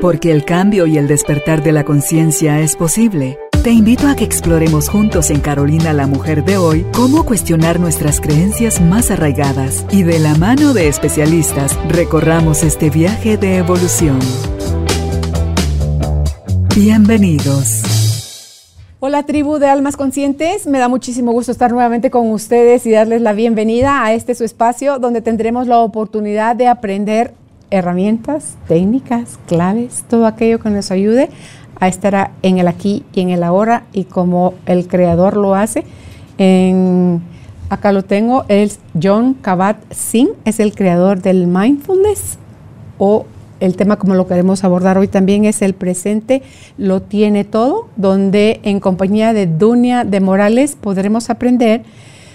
Porque el cambio y el despertar de la conciencia es posible. Te invito a que exploremos juntos en Carolina la Mujer de hoy cómo cuestionar nuestras creencias más arraigadas y de la mano de especialistas recorramos este viaje de evolución. Bienvenidos. Hola tribu de almas conscientes, me da muchísimo gusto estar nuevamente con ustedes y darles la bienvenida a este su espacio donde tendremos la oportunidad de aprender herramientas, técnicas, claves, todo aquello que nos ayude a estar en el aquí y en el ahora y como el creador lo hace. En, acá lo tengo, es John Kabat-Zinn, es el creador del mindfulness o el tema como lo queremos abordar hoy también es el presente, lo tiene todo, donde en compañía de Dunia de Morales podremos aprender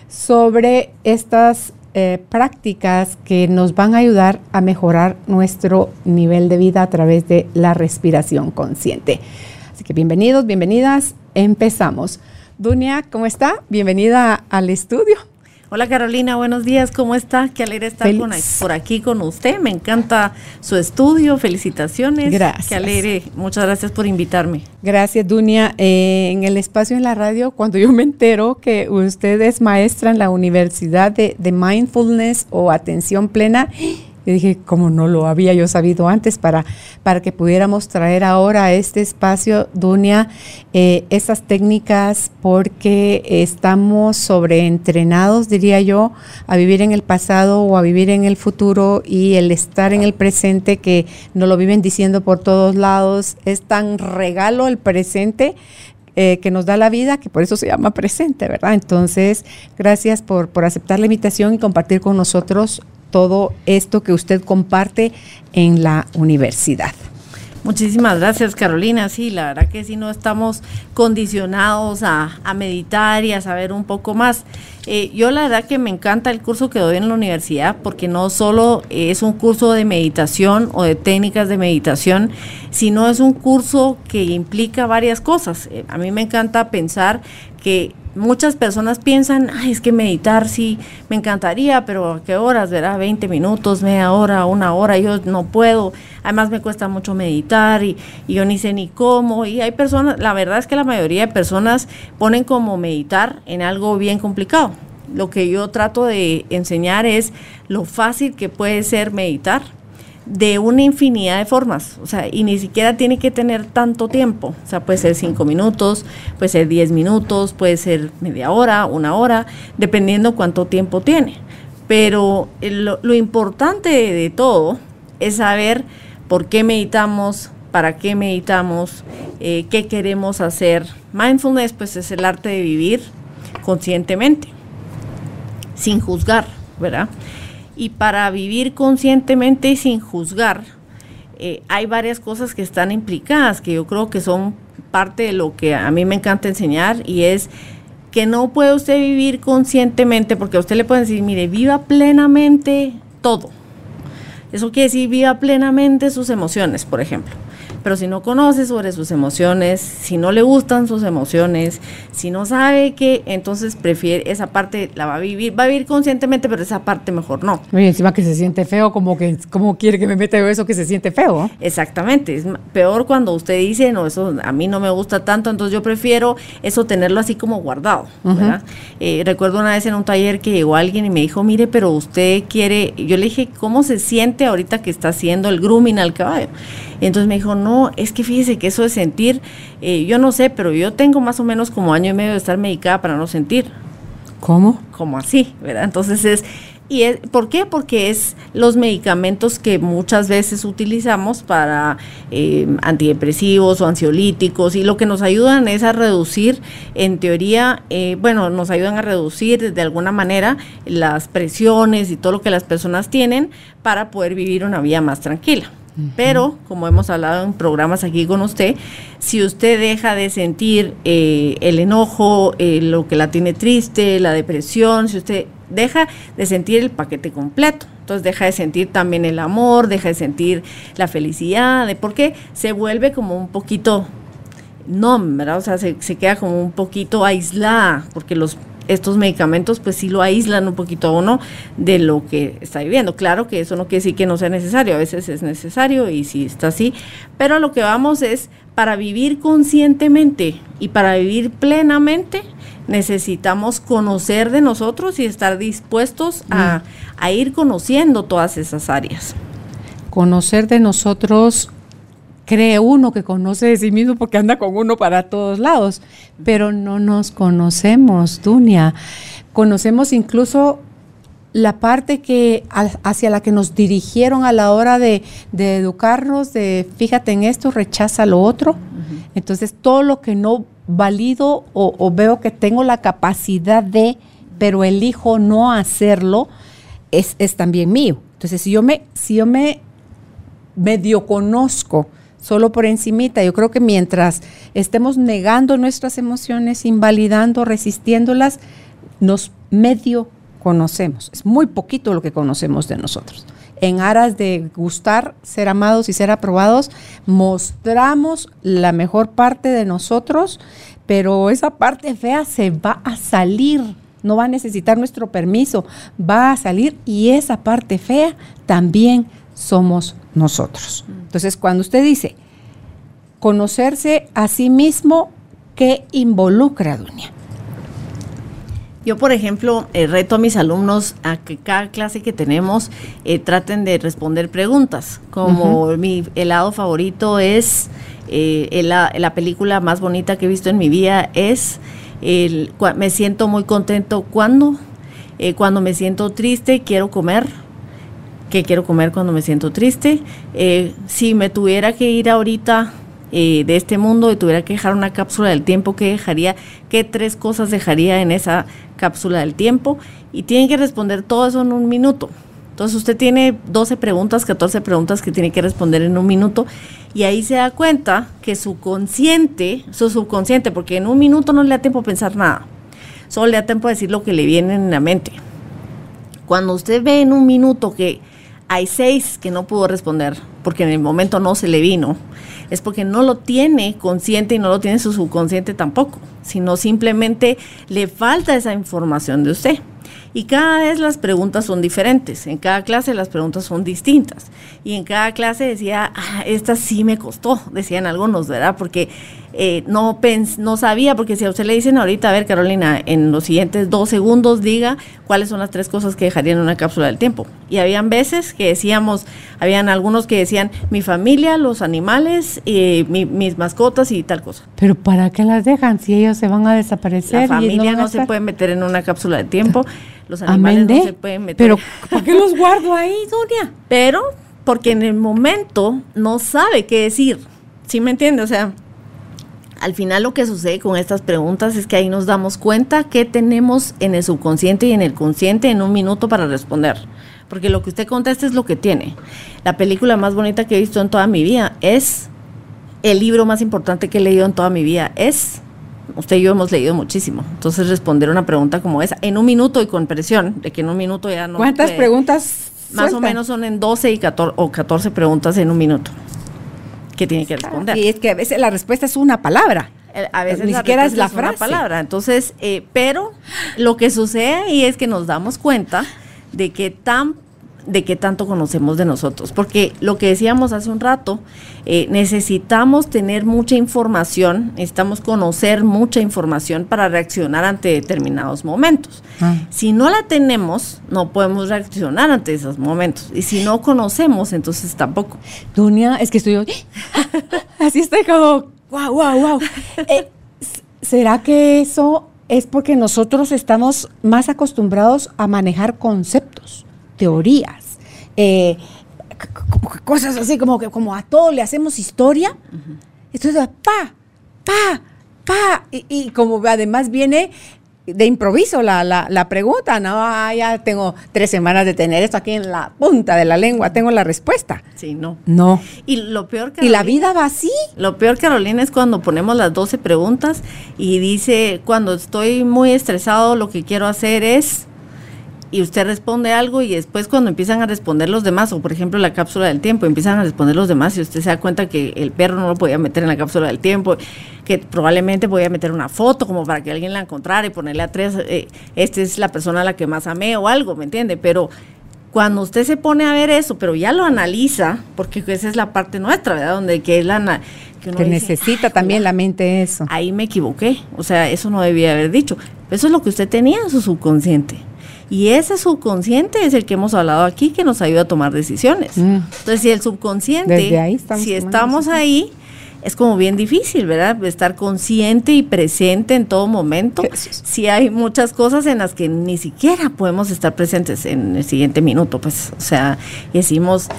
sobre estas eh, prácticas que nos van a ayudar a mejorar nuestro nivel de vida a través de la respiración consciente. Así que bienvenidos, bienvenidas, empezamos. Dunia, ¿cómo está? Bienvenida al estudio. Hola Carolina, buenos días, ¿cómo está? Qué alegre estar por aquí con usted. Me encanta su estudio, felicitaciones. Gracias. Qué alegre, muchas gracias por invitarme. Gracias, Dunia. Eh, en el espacio en la radio, cuando yo me entero que usted es maestra en la Universidad de, de Mindfulness o Atención Plena, y dije, como no lo había yo sabido antes, para, para que pudiéramos traer ahora a este espacio, Dunia, eh, esas técnicas, porque estamos sobreentrenados, diría yo, a vivir en el pasado o a vivir en el futuro y el estar en el presente, que nos lo viven diciendo por todos lados, es tan regalo el presente eh, que nos da la vida, que por eso se llama presente, ¿verdad? Entonces, gracias por, por aceptar la invitación y compartir con nosotros todo esto que usted comparte en la universidad. Muchísimas gracias, Carolina. Sí, la verdad que sí no estamos condicionados a, meditar y a saber un poco más. Eh, yo la verdad que me encanta el curso que doy en la universidad porque no solo es un curso de meditación o de técnicas de meditación, sino es un curso que implica varias cosas. Eh, a mí me encanta pensar que muchas personas piensan, ay, es que meditar sí, me encantaría, pero ¿a qué horas? ¿Verdad? 20 minutos, media hora, una hora, yo no puedo. Además me cuesta mucho meditar y, yo ni sé ni cómo. Y hay personas, la verdad es que la mayoría de personas ponen como meditar en algo bien complicado. Lo que yo trato de enseñar es lo fácil que puede ser meditar de una infinidad de formas, o sea, y ni siquiera tiene que tener tanto tiempo, o sea, puede ser cinco minutos, puede ser diez minutos, puede ser media hora, una hora, dependiendo cuánto tiempo tiene. Pero lo, importante de, todo es saber por qué meditamos, para qué meditamos, eh, qué queremos hacer. Mindfulness, pues, es el arte de vivir conscientemente, sin juzgar, ¿verdad? Y para vivir conscientemente y sin juzgar, eh, hay varias cosas que están implicadas, que yo creo que son parte de lo que a mí me encanta enseñar y es que no puede usted vivir conscientemente porque a usted le pueden decir, mire, viva plenamente todo. Eso quiere decir, viva plenamente sus emociones, por ejemplo. Pero si no conoce sobre sus emociones, si no le gustan sus emociones, si no sabe que, entonces prefiere esa parte, la va a vivir, va a vivir conscientemente, pero esa parte mejor no. Y encima que se siente feo, como que, ¿cómo quiere que me meta eso que se siente feo? Exactamente, es peor cuando usted dice, no, eso a mí no me gusta tanto, entonces yo prefiero eso tenerlo así como guardado, eh, recuerdo una vez en un taller que llegó alguien y me dijo, mire, pero usted quiere, yo le dije, ¿cómo se siente ahorita que está haciendo el grooming al caballo? Entonces me dijo, no, es que fíjese que eso de sentir, eh, yo no sé, pero yo tengo más o menos como año y medio de estar medicada para no sentir. ¿Cómo? Como así, ¿verdad? Entonces es, ¿y es, por qué? Porque es los medicamentos que muchas veces utilizamos para eh, antidepresivos o ansiolíticos y lo que nos ayudan es a reducir, en teoría, eh, bueno, nos ayudan a reducir de alguna manera las presiones y todo lo que las personas tienen para poder vivir una vida más tranquila. Pero, como hemos hablado en programas aquí con usted, si usted deja de sentir eh, el enojo, eh, lo que la tiene triste, la depresión, si usted deja de sentir el paquete completo, entonces deja de sentir también el amor, deja de sentir la felicidad, de porque se vuelve como un poquito no, ¿verdad? O sea, se, se queda como un poquito aislada, porque los estos medicamentos pues sí lo aíslan un poquito a uno de lo que está viviendo. Claro que eso no quiere decir que no sea necesario, a veces es necesario y sí está así, pero a lo que vamos es para vivir conscientemente y para vivir plenamente necesitamos conocer de nosotros y estar dispuestos a, mm. a ir conociendo todas esas áreas. Conocer de nosotros cree uno que conoce de sí mismo porque anda con uno para todos lados, pero no nos conocemos, Dunia. Conocemos incluso la parte que hacia la que nos dirigieron a la hora de, educarnos, de fíjate en esto, rechaza lo otro. Entonces, todo lo que no valido o, veo que tengo la capacidad de, pero elijo no hacerlo, es, es también mío. Entonces, si yo me, si yo me medio conozco, solo por encimita. Yo creo que mientras estemos negando nuestras emociones, invalidando, resistiéndolas, nos medio conocemos. Es muy poquito lo que conocemos de nosotros. En aras de gustar, ser amados y ser aprobados, mostramos la mejor parte de nosotros, pero esa parte fea se va a salir no va a necesitar nuestro permiso, va a salir y esa parte fea también somos nosotros. Entonces, cuando usted dice conocerse a sí mismo, ¿qué involucra, Dunia? Yo, por ejemplo, eh, reto a mis alumnos a que cada clase que tenemos eh, traten de responder preguntas, como mi helado favorito es, eh, la, película más bonita que he visto en mi vida es, el, me siento muy contento cuando, cuando me siento triste, quiero comer, ¿Qué quiero comer cuando me siento triste. Eh, si me tuviera que ir ahorita eh, de este mundo y tuviera que dejar una cápsula del tiempo, ¿qué dejaría? ¿Qué tres cosas dejaría en esa cápsula del tiempo? Y tienen que responder todo eso en un minuto. Entonces usted tiene 12 preguntas, 14 preguntas que tiene que responder en un minuto y ahí se da cuenta que su consciente, su subconsciente, porque en un minuto no le da tiempo a pensar nada, solo le da tiempo a decir lo que le viene en la mente. Cuando usted ve en un minuto que hay seis que no pudo responder porque en el momento no se le vino. Es porque no lo tiene consciente y no lo tiene su subconsciente tampoco, sino simplemente le falta esa información de usted. Y cada vez las preguntas son diferentes, en cada clase las preguntas son distintas. Y en cada clase decía, ah, esta sí me costó, decían algunos, ¿verdad? Porque eh, no, pens no sabía, porque si a usted le dicen ahorita, a ver Carolina, en los siguientes dos segundos diga cuáles son las tres cosas que dejarían en una cápsula del tiempo. Y habían veces que decíamos, habían algunos que decían mi familia, los animales, eh, mis mascotas y tal cosa. Pero ¿para qué las dejan si ellos se van a desaparecer? La familia no, se puede meter en una cápsula de tiempo, los animales no se pueden meter. Pero ¿por qué los guardo ahí, Doña? Pero porque en el momento no sabe qué decir. ¿Sí me entiende? O sea, al final lo que sucede con estas preguntas es que ahí nos damos cuenta que tenemos en el subconsciente y en el consciente en un minuto para responder. Porque lo que usted contesta es lo que tiene. La película más bonita que he visto en toda mi vida es el libro más importante que he leído en toda mi vida. Es, usted y yo hemos leído muchísimo. Entonces responder una pregunta como esa en un minuto y con presión, de que en un minuto ya no... ¿Cuántas preguntas? Más o menos son en 12 y 14, o 14 preguntas en un minuto que tiene que responder. Y es que a veces la respuesta es una palabra. Eh, a veces ni siquiera es la frase. palabra. Entonces, eh, pero lo que sucede ahí es que nos damos cuenta de que tan de qué tanto conocemos de nosotros. Porque lo que decíamos hace un rato, eh, necesitamos tener mucha información, necesitamos conocer mucha información para reaccionar ante determinados momentos. Ah. Si no la tenemos, no podemos reaccionar ante esos momentos. Y si no conocemos, entonces tampoco. Dunia, es que estoy... Así estoy como... ¡Wow, wow, wow! ¿Será que eso es porque nosotros estamos más acostumbrados a manejar conceptos? Teorías, eh, cosas así como que como a todo le hacemos historia. Entonces, pa, pa, pa, y, como además viene de improviso la, la, pregunta, no, ah, ya tengo tres semanas de tener esto aquí en la punta de la lengua, tengo la respuesta. Sí, no. No. Y lo peor que... Y la vida va así. Lo peor, Carolina, es cuando ponemos las 12 preguntas y dice, cuando estoy muy estresado, lo que quiero hacer es y usted responde algo y después cuando empiezan a responder los demás, o por ejemplo la cápsula del tiempo, empiezan a responder los demás y usted se da cuenta que el perro no lo podía meter en la cápsula del tiempo, que probablemente podía meter una foto como para que alguien la encontrara y ponerle a tres, eh, esta es la persona a la que más amé o algo, ¿me entiende? Pero cuando usted se pone a ver eso, pero ya lo analiza, porque esa es la parte nuestra, ¿verdad? Donde que es la... Que, necesita también la mente eso. Ahí me equivoqué, o sea, eso no debía haber dicho. Eso es lo que usted tenía en su subconsciente. Y ese subconsciente es el que hemos hablado aquí, que nos ayuda a tomar decisiones. Mm. Entonces, si el subconsciente, si estamos ahí, es como bien difícil, ¿verdad? Estar consciente y presente en todo momento. Si hay muchas cosas en las que ni siquiera podemos estar presentes en el siguiente minuto, pues, o sea, decimos,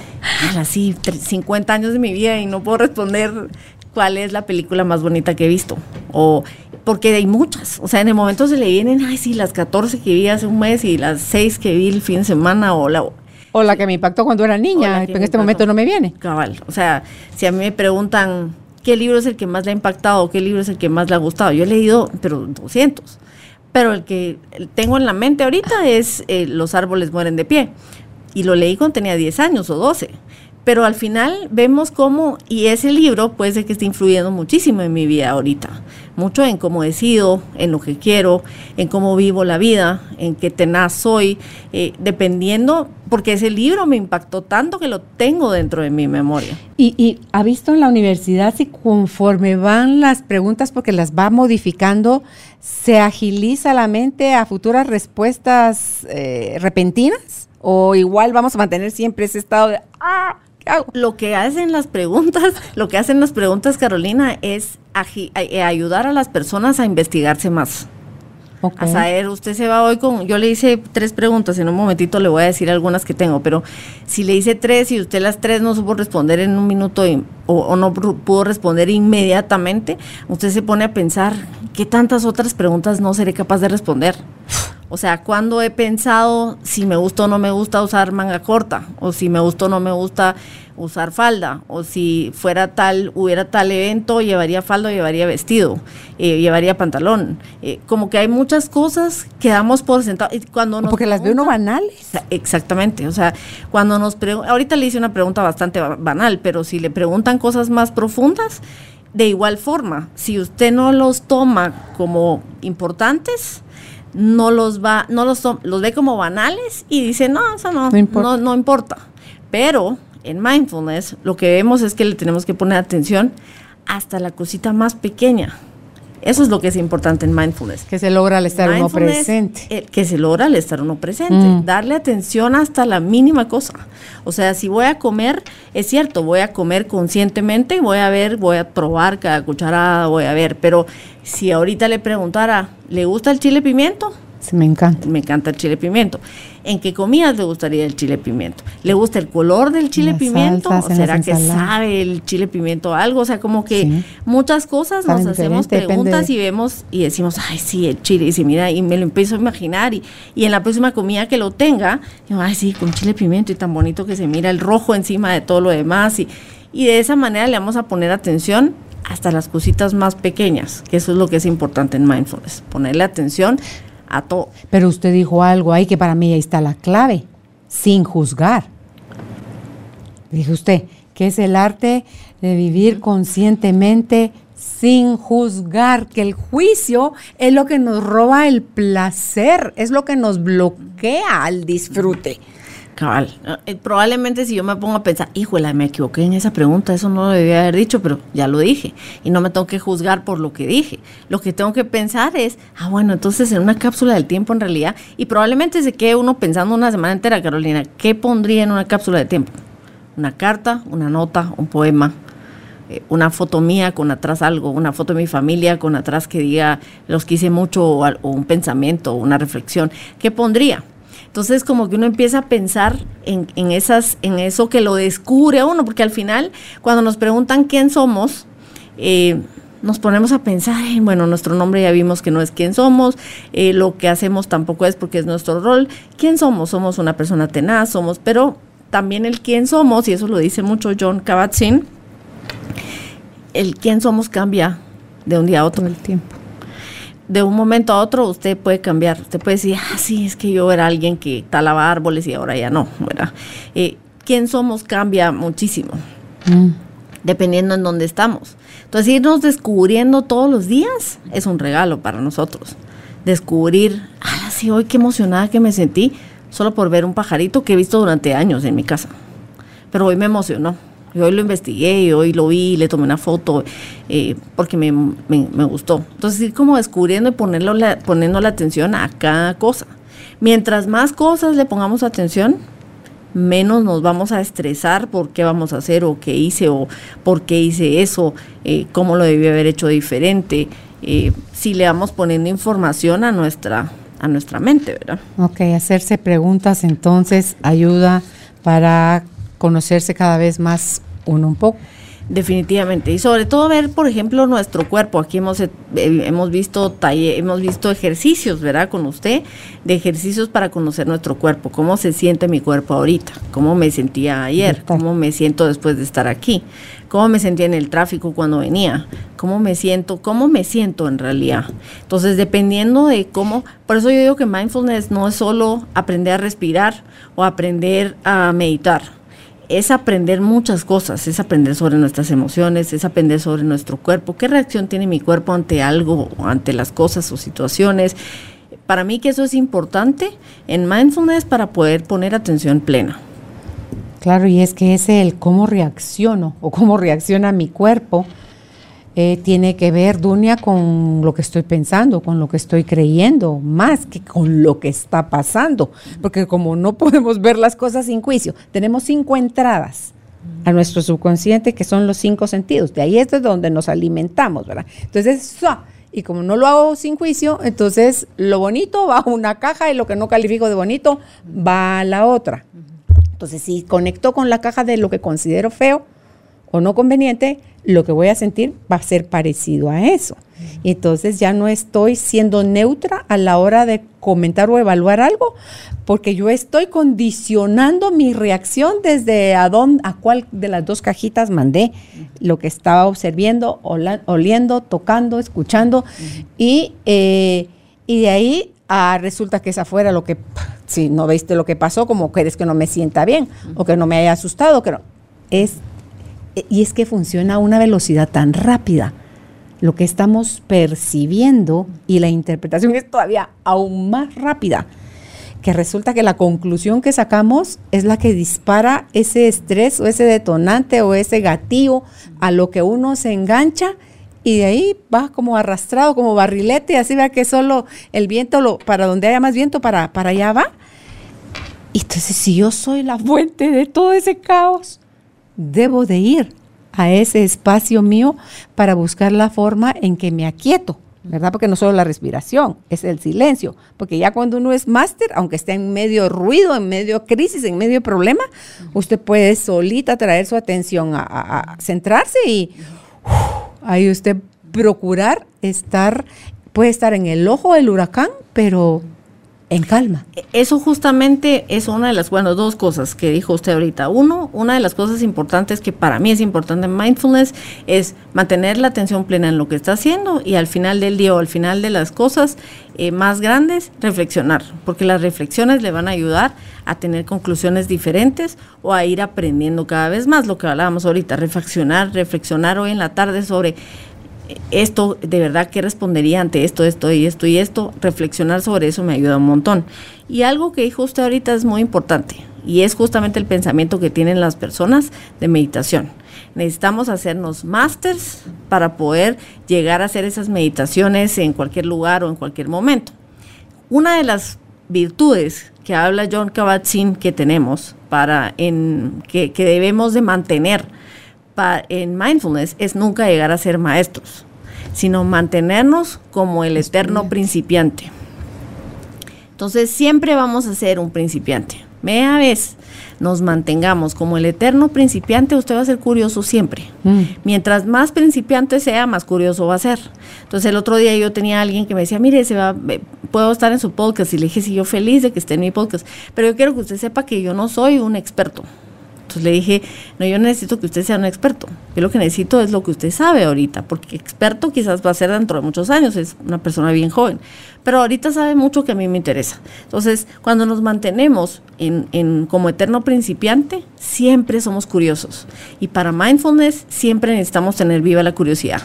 así, 50 años de mi vida y no puedo responder cuál es la película más bonita que he visto. O porque hay muchas. O sea, en el momento se le vienen, ay, sí, las 14 que vi hace un mes y las 6 que vi el fin de semana o la... O la que me impactó cuando era niña, en este momento no me viene. Cabal. O sea, si a mí me preguntan qué libro es el que más le ha impactado, qué libro es el que más le ha gustado. Yo he leído, pero 200. Pero el que tengo en la mente ahorita es eh, Los árboles mueren de pie. Y lo leí cuando tenía 10 años o 12 pero al final vemos cómo, y ese libro puede ser que esté influyendo muchísimo en mi vida ahorita, mucho en cómo decido, en lo que quiero, en cómo vivo la vida, en qué tenaz soy, eh, dependiendo, porque ese libro me impactó tanto que lo tengo dentro de mi memoria. Y, ha visto en la universidad si conforme van las preguntas, porque las va modificando, se agiliza la mente a futuras respuestas eh, repentinas? ¿O igual vamos a mantener siempre ese estado de... ¡Ah! Lo que hacen las preguntas, lo que hacen las preguntas, Carolina, es eh, ayudar a las personas a investigarse más. A saber, usted se va hoy con, yo le hice tres preguntas, en un momentito le voy a decir algunas que tengo, pero si le hice tres y usted las tres no supo responder en un minuto o, no pudo responder inmediatamente, usted se pone a pensar, ¿qué tantas otras preguntas no seré capaz de responder? O sea, cuando he pensado si me gusta o no me gusta usar manga corta, o si me gusta o no me gusta usar falda, o si fuera tal, hubiera tal evento, llevaría falda o llevaría vestido, eh, llevaría pantalón. Eh, como que hay muchas cosas que damos por sentado. Cuando nos Porque las veo uno banales. Exactamente. O sea, cuando nos preguntan, ahorita le hice una pregunta bastante banal, pero si le preguntan cosas más profundas, de igual forma, si usted no los toma como importantes, no los va, no los, los ve como banales y dice, no, eso no, no importa. Pero en mindfulness lo que vemos es que le tenemos que poner atención hasta la cosita más pequeña. Eso es lo que es importante en mindfulness. Que se logra al estar uno presente. que se logra al estar uno presente. Mm. Darle atención hasta la mínima cosa. O sea, si voy a comer, es cierto, voy a comer conscientemente, voy a ver, voy a probar cada cucharada, voy a ver. Pero si ahorita le preguntara, ¿le gusta el chile pimiento? me encanta. Me encanta el chile pimiento. ¿En qué comidas le gustaría el chile pimiento? ¿Le gusta el color del chile pimiento? ¿O será que sabe el chile pimiento algo? O sea, como que muchas cosas nos hacemos preguntas y vemos y decimos, ay, sí, el chile. Y si mira, y me lo empiezo a imaginar. Y, y en la próxima comida que lo tenga, digo, ay, sí, con chile pimiento y tan bonito que se mira el rojo encima de todo lo demás. Y, y de esa manera le vamos a poner atención hasta las cositas más pequeñas, que eso es lo que es importante en mindfulness, ponerle atención Pero usted dijo algo ahí que para mí ahí está la clave, sin juzgar. Dijo usted, que es el arte de vivir conscientemente sin juzgar, que el juicio es lo que nos roba el placer, es lo que nos bloquea al disfrute. Cabal. Eh, probablemente si yo me pongo a pensar, híjole, me equivoqué en esa pregunta, eso no lo debía haber dicho, pero ya lo dije. Y no me tengo que juzgar por lo que dije. Lo que tengo que pensar es, ah, bueno, entonces en una cápsula del tiempo en realidad, y probablemente se quede uno pensando una semana entera, Carolina, ¿qué pondría en una cápsula de tiempo? Una carta, una nota, un poema, eh, una foto mía con atrás algo, una foto de mi familia con atrás que diga los quise mucho o, o un pensamiento, una reflexión. ¿Qué pondría? Entonces como que uno empieza a pensar en, esas, en eso que lo descubre a uno, porque al final cuando nos preguntan quién somos, eh, nos ponemos a pensar, bueno, nuestro nombre ya vimos que no es quién somos, eh, lo que hacemos tampoco es porque es nuestro rol. ¿Quién somos? Somos una persona tenaz, somos, pero también el quién somos, y eso lo dice mucho John Kabat-Zinn, el quién somos cambia de un día a otro. el tiempo de un momento a otro usted puede cambiar. Usted puede decir, ah, sí, es que yo era alguien que talaba árboles y ahora ya no, ¿verdad? Eh, ¿Quién somos cambia muchísimo, mm. dependiendo en dónde estamos. Entonces, irnos descubriendo todos los días es un regalo para nosotros. Descubrir, ah, sí, hoy qué emocionada que me sentí solo por ver un pajarito que he visto durante años en mi casa. Pero hoy me emocionó hoy lo investigué, hoy lo vi, le tomé una foto, eh, porque me, gustó. Entonces, ir como descubriendo y ponerlo la, poniendo la atención a cada cosa. Mientras más cosas le pongamos atención, menos nos vamos a estresar por qué vamos a hacer o qué hice o por qué hice eso, eh, cómo lo debí haber hecho diferente, eh, si le vamos poniendo información a nuestra, a nuestra mente, ¿verdad? Ok, hacerse preguntas entonces ayuda para conocerse cada vez más uno un poco. Definitivamente. Y sobre todo ver, por ejemplo, nuestro cuerpo. Aquí hemos, eh, hemos, visto hemos visto ejercicios, ¿verdad? Con usted, de ejercicios para conocer nuestro cuerpo. Cómo se siente mi cuerpo ahorita. Cómo me sentía ayer. Cómo me siento después de estar aquí. Cómo me sentía en el tráfico cuando venía. Cómo me siento. Cómo me siento en realidad. Entonces, dependiendo de cómo. Por eso yo digo que mindfulness no es solo aprender a respirar o aprender a meditar es aprender muchas cosas, es aprender sobre nuestras emociones, es aprender sobre nuestro cuerpo, qué reacción tiene mi cuerpo ante algo, ante las cosas o situaciones. Para mí que eso es importante en mindfulness para poder poner atención plena. Claro, y es que es el cómo reacciono o cómo reacciona mi cuerpo eh, tiene que ver, Dunia, con lo que estoy pensando, con lo que estoy creyendo, más que con lo que está pasando. Porque como no podemos ver las cosas sin juicio, tenemos cinco entradas a nuestro subconsciente, que son los cinco sentidos. De ahí es de donde nos alimentamos, ¿verdad? Entonces, y como no lo hago sin juicio, entonces lo bonito va a una caja y lo que no califico de bonito va a la otra. Entonces, si conecto con la caja de lo que considero feo o no conveniente, lo que voy a sentir va a ser parecido a eso. Entonces ya no estoy siendo neutra a la hora de comentar o evaluar algo, porque yo estoy condicionando mi reacción desde a, dónde, a cuál de las dos cajitas mandé lo que estaba observando, oliendo, tocando, escuchando, y, eh, y de ahí ah, resulta que es afuera lo que, si no viste lo que pasó, como quieres que no me sienta bien o que no me haya asustado, que no, es y es que funciona a una velocidad tan rápida. Lo que estamos percibiendo y la interpretación es todavía aún más rápida, que resulta que la conclusión que sacamos es la que dispara ese estrés o ese detonante o ese gatillo a lo que uno se engancha y de ahí va como arrastrado, como barrilete, así vea que solo el viento, lo, para donde haya más viento, para, para allá va. Entonces si yo soy la fuente de todo ese caos, debo de ir a ese espacio mío para buscar la forma en que me aquieto, ¿verdad? Porque no solo la respiración, es el silencio, porque ya cuando uno es máster, aunque esté en medio ruido, en medio crisis, en medio problema, usted puede solita traer su atención a, centrarse y ahí usted procurar estar, puede estar en el ojo del huracán, pero en calma. Eso justamente es una de las, bueno, dos cosas que dijo usted ahorita. Uno, una de las cosas importantes que para mí es importante en mindfulness es mantener la atención plena en lo que está haciendo y al final del día o al final de las cosas eh, más grandes, reflexionar, porque las reflexiones le van a ayudar a tener conclusiones diferentes o a ir aprendiendo cada vez más lo que hablábamos ahorita, reflexionar, reflexionar hoy en la tarde sobre esto, de verdad, ¿qué respondería ante esto, esto y esto y esto? Reflexionar sobre eso me ayuda un montón. Y algo que dijo usted ahorita es muy importante y es justamente el pensamiento que tienen las personas de meditación. Necesitamos hacernos másters para poder llegar a hacer esas meditaciones en cualquier lugar o en cualquier momento. Una de las virtudes que habla John Kabat-Zinn que tenemos para en, que, que debemos de mantener en mindfulness es nunca llegar a ser maestros, sino mantenernos como el eterno principiante. Entonces siempre vamos a ser un principiante. Media vez nos mantengamos como el eterno principiante, usted va a ser curioso siempre. Mm. Mientras más principiante sea, más curioso va a ser. Entonces el otro día yo tenía a alguien que me decía, mire, se va, puedo estar en su podcast. Y le dije, sí, yo feliz de que esté en mi podcast. Pero yo quiero que usted sepa que yo no soy un experto Le dije, no, yo necesito que usted sea un experto. Yo lo que necesito es lo que usted sabe ahorita, porque experto quizás va a ser dentro de muchos años, es una persona bien joven, pero ahorita sabe mucho que a mí me interesa. Entonces, cuando nos mantenemos en, en como eterno principiante, siempre somos curiosos. Y para mindfulness siempre necesitamos tener viva la curiosidad.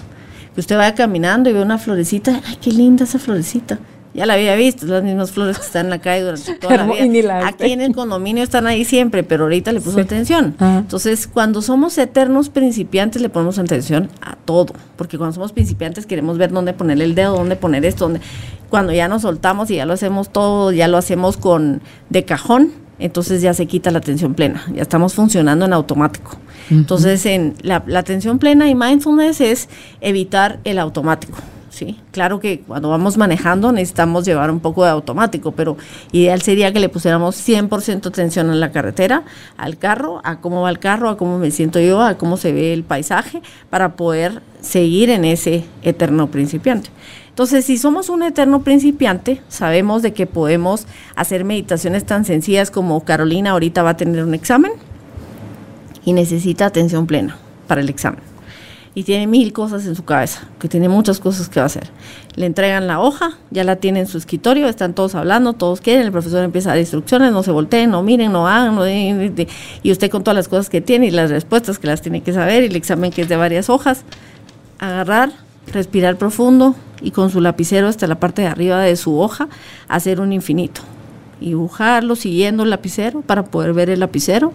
Que usted vaya caminando y ve una florecita, ay, qué linda esa florecita ya la había visto, las mismas flores que están en la calle durante toda la vida. Aquí en el condominio están ahí siempre, pero ahorita le puso atención. Entonces, cuando somos eternos principiantes, le ponemos atención a todo, porque cuando somos principiantes queremos ver dónde poner el dedo, dónde poner esto, dónde... cuando ya nos soltamos y ya lo hacemos todo, ya lo hacemos con de cajón, entonces ya se quita la atención plena, ya estamos funcionando en automático. Entonces, en la, la atención plena y mindfulness es evitar el automático. ¿Sí? Claro que cuando vamos manejando necesitamos llevar un poco de automático, pero ideal sería que le pusiéramos 100% atención a la carretera, al carro, a cómo va el carro, a cómo me siento yo, a cómo se ve el paisaje, para poder seguir en ese eterno principiante. Entonces, si somos un eterno principiante, sabemos de que podemos hacer meditaciones tan sencillas como Carolina ahorita va a tener un examen y necesita atención plena para el examen y tiene mil cosas en su cabeza, que tiene muchas cosas que va a hacer. Le entregan la hoja, ya la tiene en su escritorio, están todos hablando, todos quieren, el profesor empieza a dar instrucciones, no se volteen, no miren, no hagan, y usted con todas las cosas que tiene y las respuestas que las tiene que saber y el examen que es de varias hojas, agarrar, respirar profundo y con su lapicero hasta la parte de arriba de su hoja hacer un infinito dibujarlo siguiendo el lapicero para poder ver el lapicero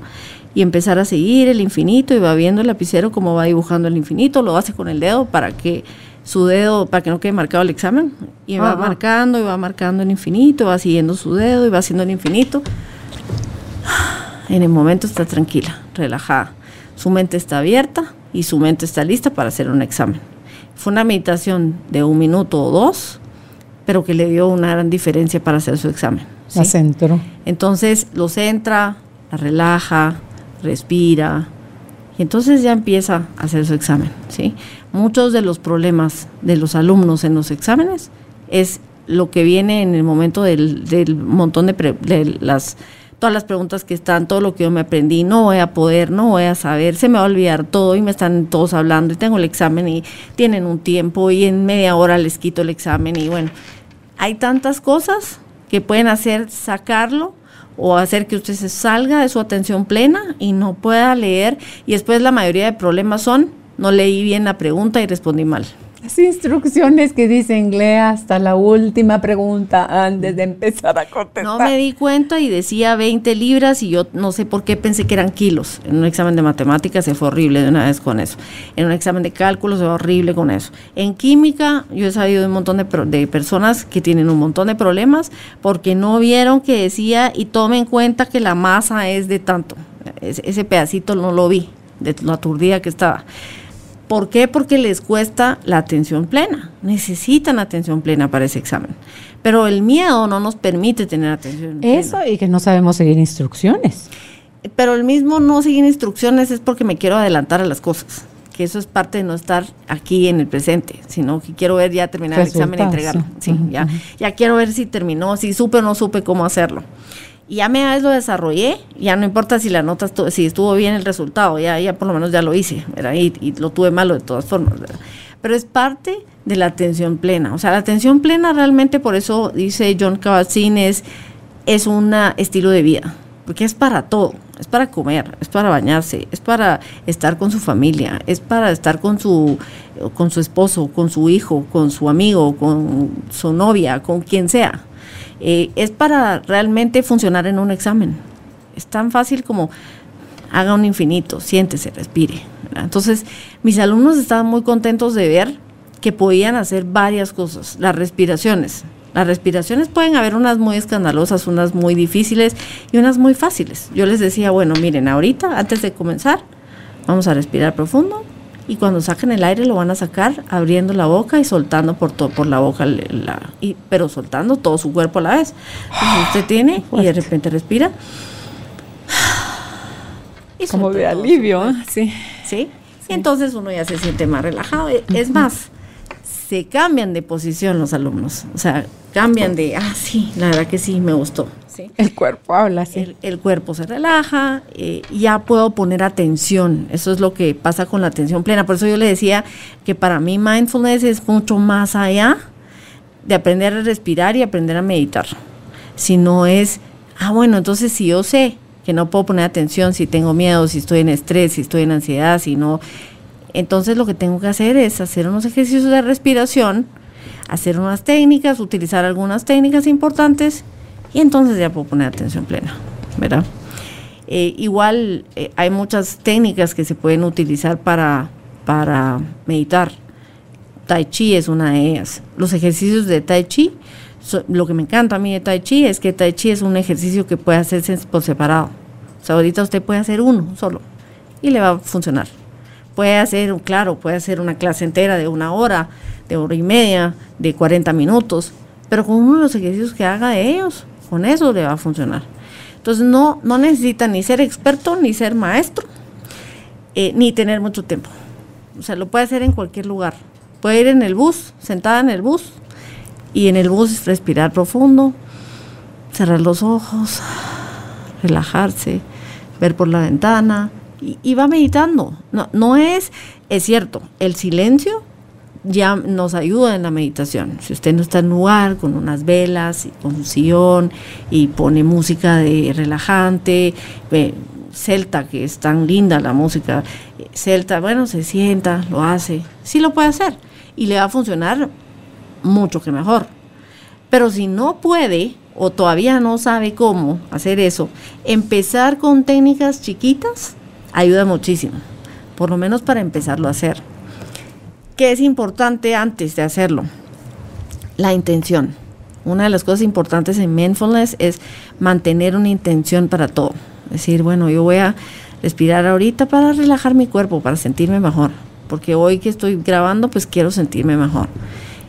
y empezar a seguir el infinito y va viendo el lapicero como va dibujando el infinito, lo hace con el dedo para que su dedo, para que no quede marcado el examen, y va marcando y va marcando el infinito, va siguiendo su dedo y va haciendo el infinito. En el momento está tranquila, relajada. Su mente está abierta y su mente está lista para hacer un examen. Fue una meditación de un minuto o dos, pero que le dio una gran diferencia para hacer su examen. La centro. Entonces lo centra, la relaja, respira, y entonces ya empieza a hacer su examen. ¿sí? Muchos de los problemas de los alumnos en los exámenes es lo que viene en el momento del, montón de, de, las todas las preguntas que están, todo lo que yo me aprendí, no voy a poder, no voy a saber, se me va a olvidar todo y me están todos hablando y tengo el examen y tienen un tiempo y en media hora les quito el examen y bueno, hay tantas cosas que pueden hacer sacarlo o hacer que usted se salga de su atención plena y no pueda leer. Y después la mayoría de problemas son, no leí bien la pregunta y respondí mal instrucciones que dicen, lea hasta la última pregunta antes de empezar a contestar. No me di cuenta y decía 20 libras y yo no sé por qué pensé que eran kilos. En un examen de matemáticas se fue horrible de una vez con eso. En un examen de cálculo se fue horrible con eso. En química yo he sabido de un montón de, de personas que tienen un montón de problemas porque no vieron que decía y tomen en cuenta que la masa es de tanto. ese pedacito no lo vi, de lo aturdida que estaba. ¿Por qué? Porque les cuesta la atención plena. Necesitan atención plena para ese examen. Pero el miedo no nos permite tener atención plena. Eso y que no sabemos seguir instrucciones. Pero el mismo no seguir instrucciones es porque me quiero adelantar a las cosas. Que eso es parte de no estar aquí en el presente, sino que quiero ver ya terminar el examen y entregarlo. Sí, ya, ya quiero ver si terminó, si supe o no supe cómo hacerlo. Y ya me lo desarrollé, ya no importa si la nota si estuvo bien el resultado, ya, ya por lo menos ya lo hice, Y, y, lo tuve malo de todas formas, Pero es parte de la atención plena. O sea, la atención plena realmente, por eso dice John Kabat-Zinn, es, es un estilo de vida, porque es para todo, es para comer, es para bañarse, es para estar con su familia, es para estar con su, con su esposo, con su hijo, con su amigo, con su novia, con quien sea. Eh, es para realmente funcionar en un examen. Es tan fácil como haga un infinito, siéntese, respire. Entonces, mis alumnos estaban muy contentos de ver que podían hacer varias cosas. Las respiraciones. Las respiraciones pueden haber unas muy escandalosas, unas muy difíciles y unas muy fáciles. Yo les decía, bueno, miren, ahorita, antes de comenzar, vamos a respirar profundo, y cuando saquen el aire lo van a sacar abriendo la boca y soltando por todo por la boca la, y, pero soltando todo su cuerpo a la vez. Entonces usted tiene y de repente respira. Y como de alivio sí. Sí y entonces uno ya se siente más relajado. Es más se cambian de posición los alumnos. O sea, cambian de, ah, sí, la verdad que sí, me gustó. ¿sí? El cuerpo habla, sí. El, el cuerpo se relaja, eh, ya puedo poner atención. Eso es lo que pasa con la atención plena. Por eso yo le decía que para mí mindfulness es mucho más allá de aprender a respirar y aprender a meditar. Si no es, ah, bueno, entonces si yo sé que no puedo poner atención, si tengo miedo, si estoy en estrés, si estoy en ansiedad, si no entonces lo que tengo que hacer es hacer unos ejercicios de respiración, hacer unas técnicas, utilizar algunas técnicas importantes y entonces ya puedo poner atención plena, ¿verdad? Eh, igual eh, hay muchas técnicas que se pueden utilizar para, para meditar. Tai Chi es una de ellas. Los ejercicios de Tai Chi, lo que me encanta a mí de Tai Chi es que Tai Chi es un ejercicio que puede hacerse por separado. O sea, ahorita usted puede hacer uno solo y le va a funcionar. Puede hacer, claro, puede hacer una clase entera de una hora, de hora y media, de 40 minutos, pero con uno de los ejercicios que haga de ellos, con eso le va a funcionar. Entonces no, no necesita ni ser experto, ni ser maestro, eh, ni tener mucho tiempo. O sea, lo puede hacer en cualquier lugar. Puede ir en el bus, sentada en el bus, y en el bus respirar profundo, cerrar los ojos, relajarse, ver por la ventana, y, va meditando. No, no es, es cierto, el silencio ya nos ayuda en la meditación. Si usted no está en lugar con unas velas y con un sillón y pone música de relajante, celta, que es tan linda la música, celta, bueno, se sienta, lo hace, sí lo puede hacer y le va a funcionar mucho que mejor. Pero si no puede o todavía no sabe cómo hacer eso, empezar con técnicas chiquitas ayuda muchísimo, por lo menos para empezarlo a hacer. ¿Qué es importante antes de hacerlo? La intención. Una de las cosas importantes en mindfulness es mantener una intención para todo. Es decir, bueno, yo voy a respirar ahorita para relajar mi cuerpo, para sentirme mejor. Porque hoy que estoy grabando, pues quiero sentirme mejor.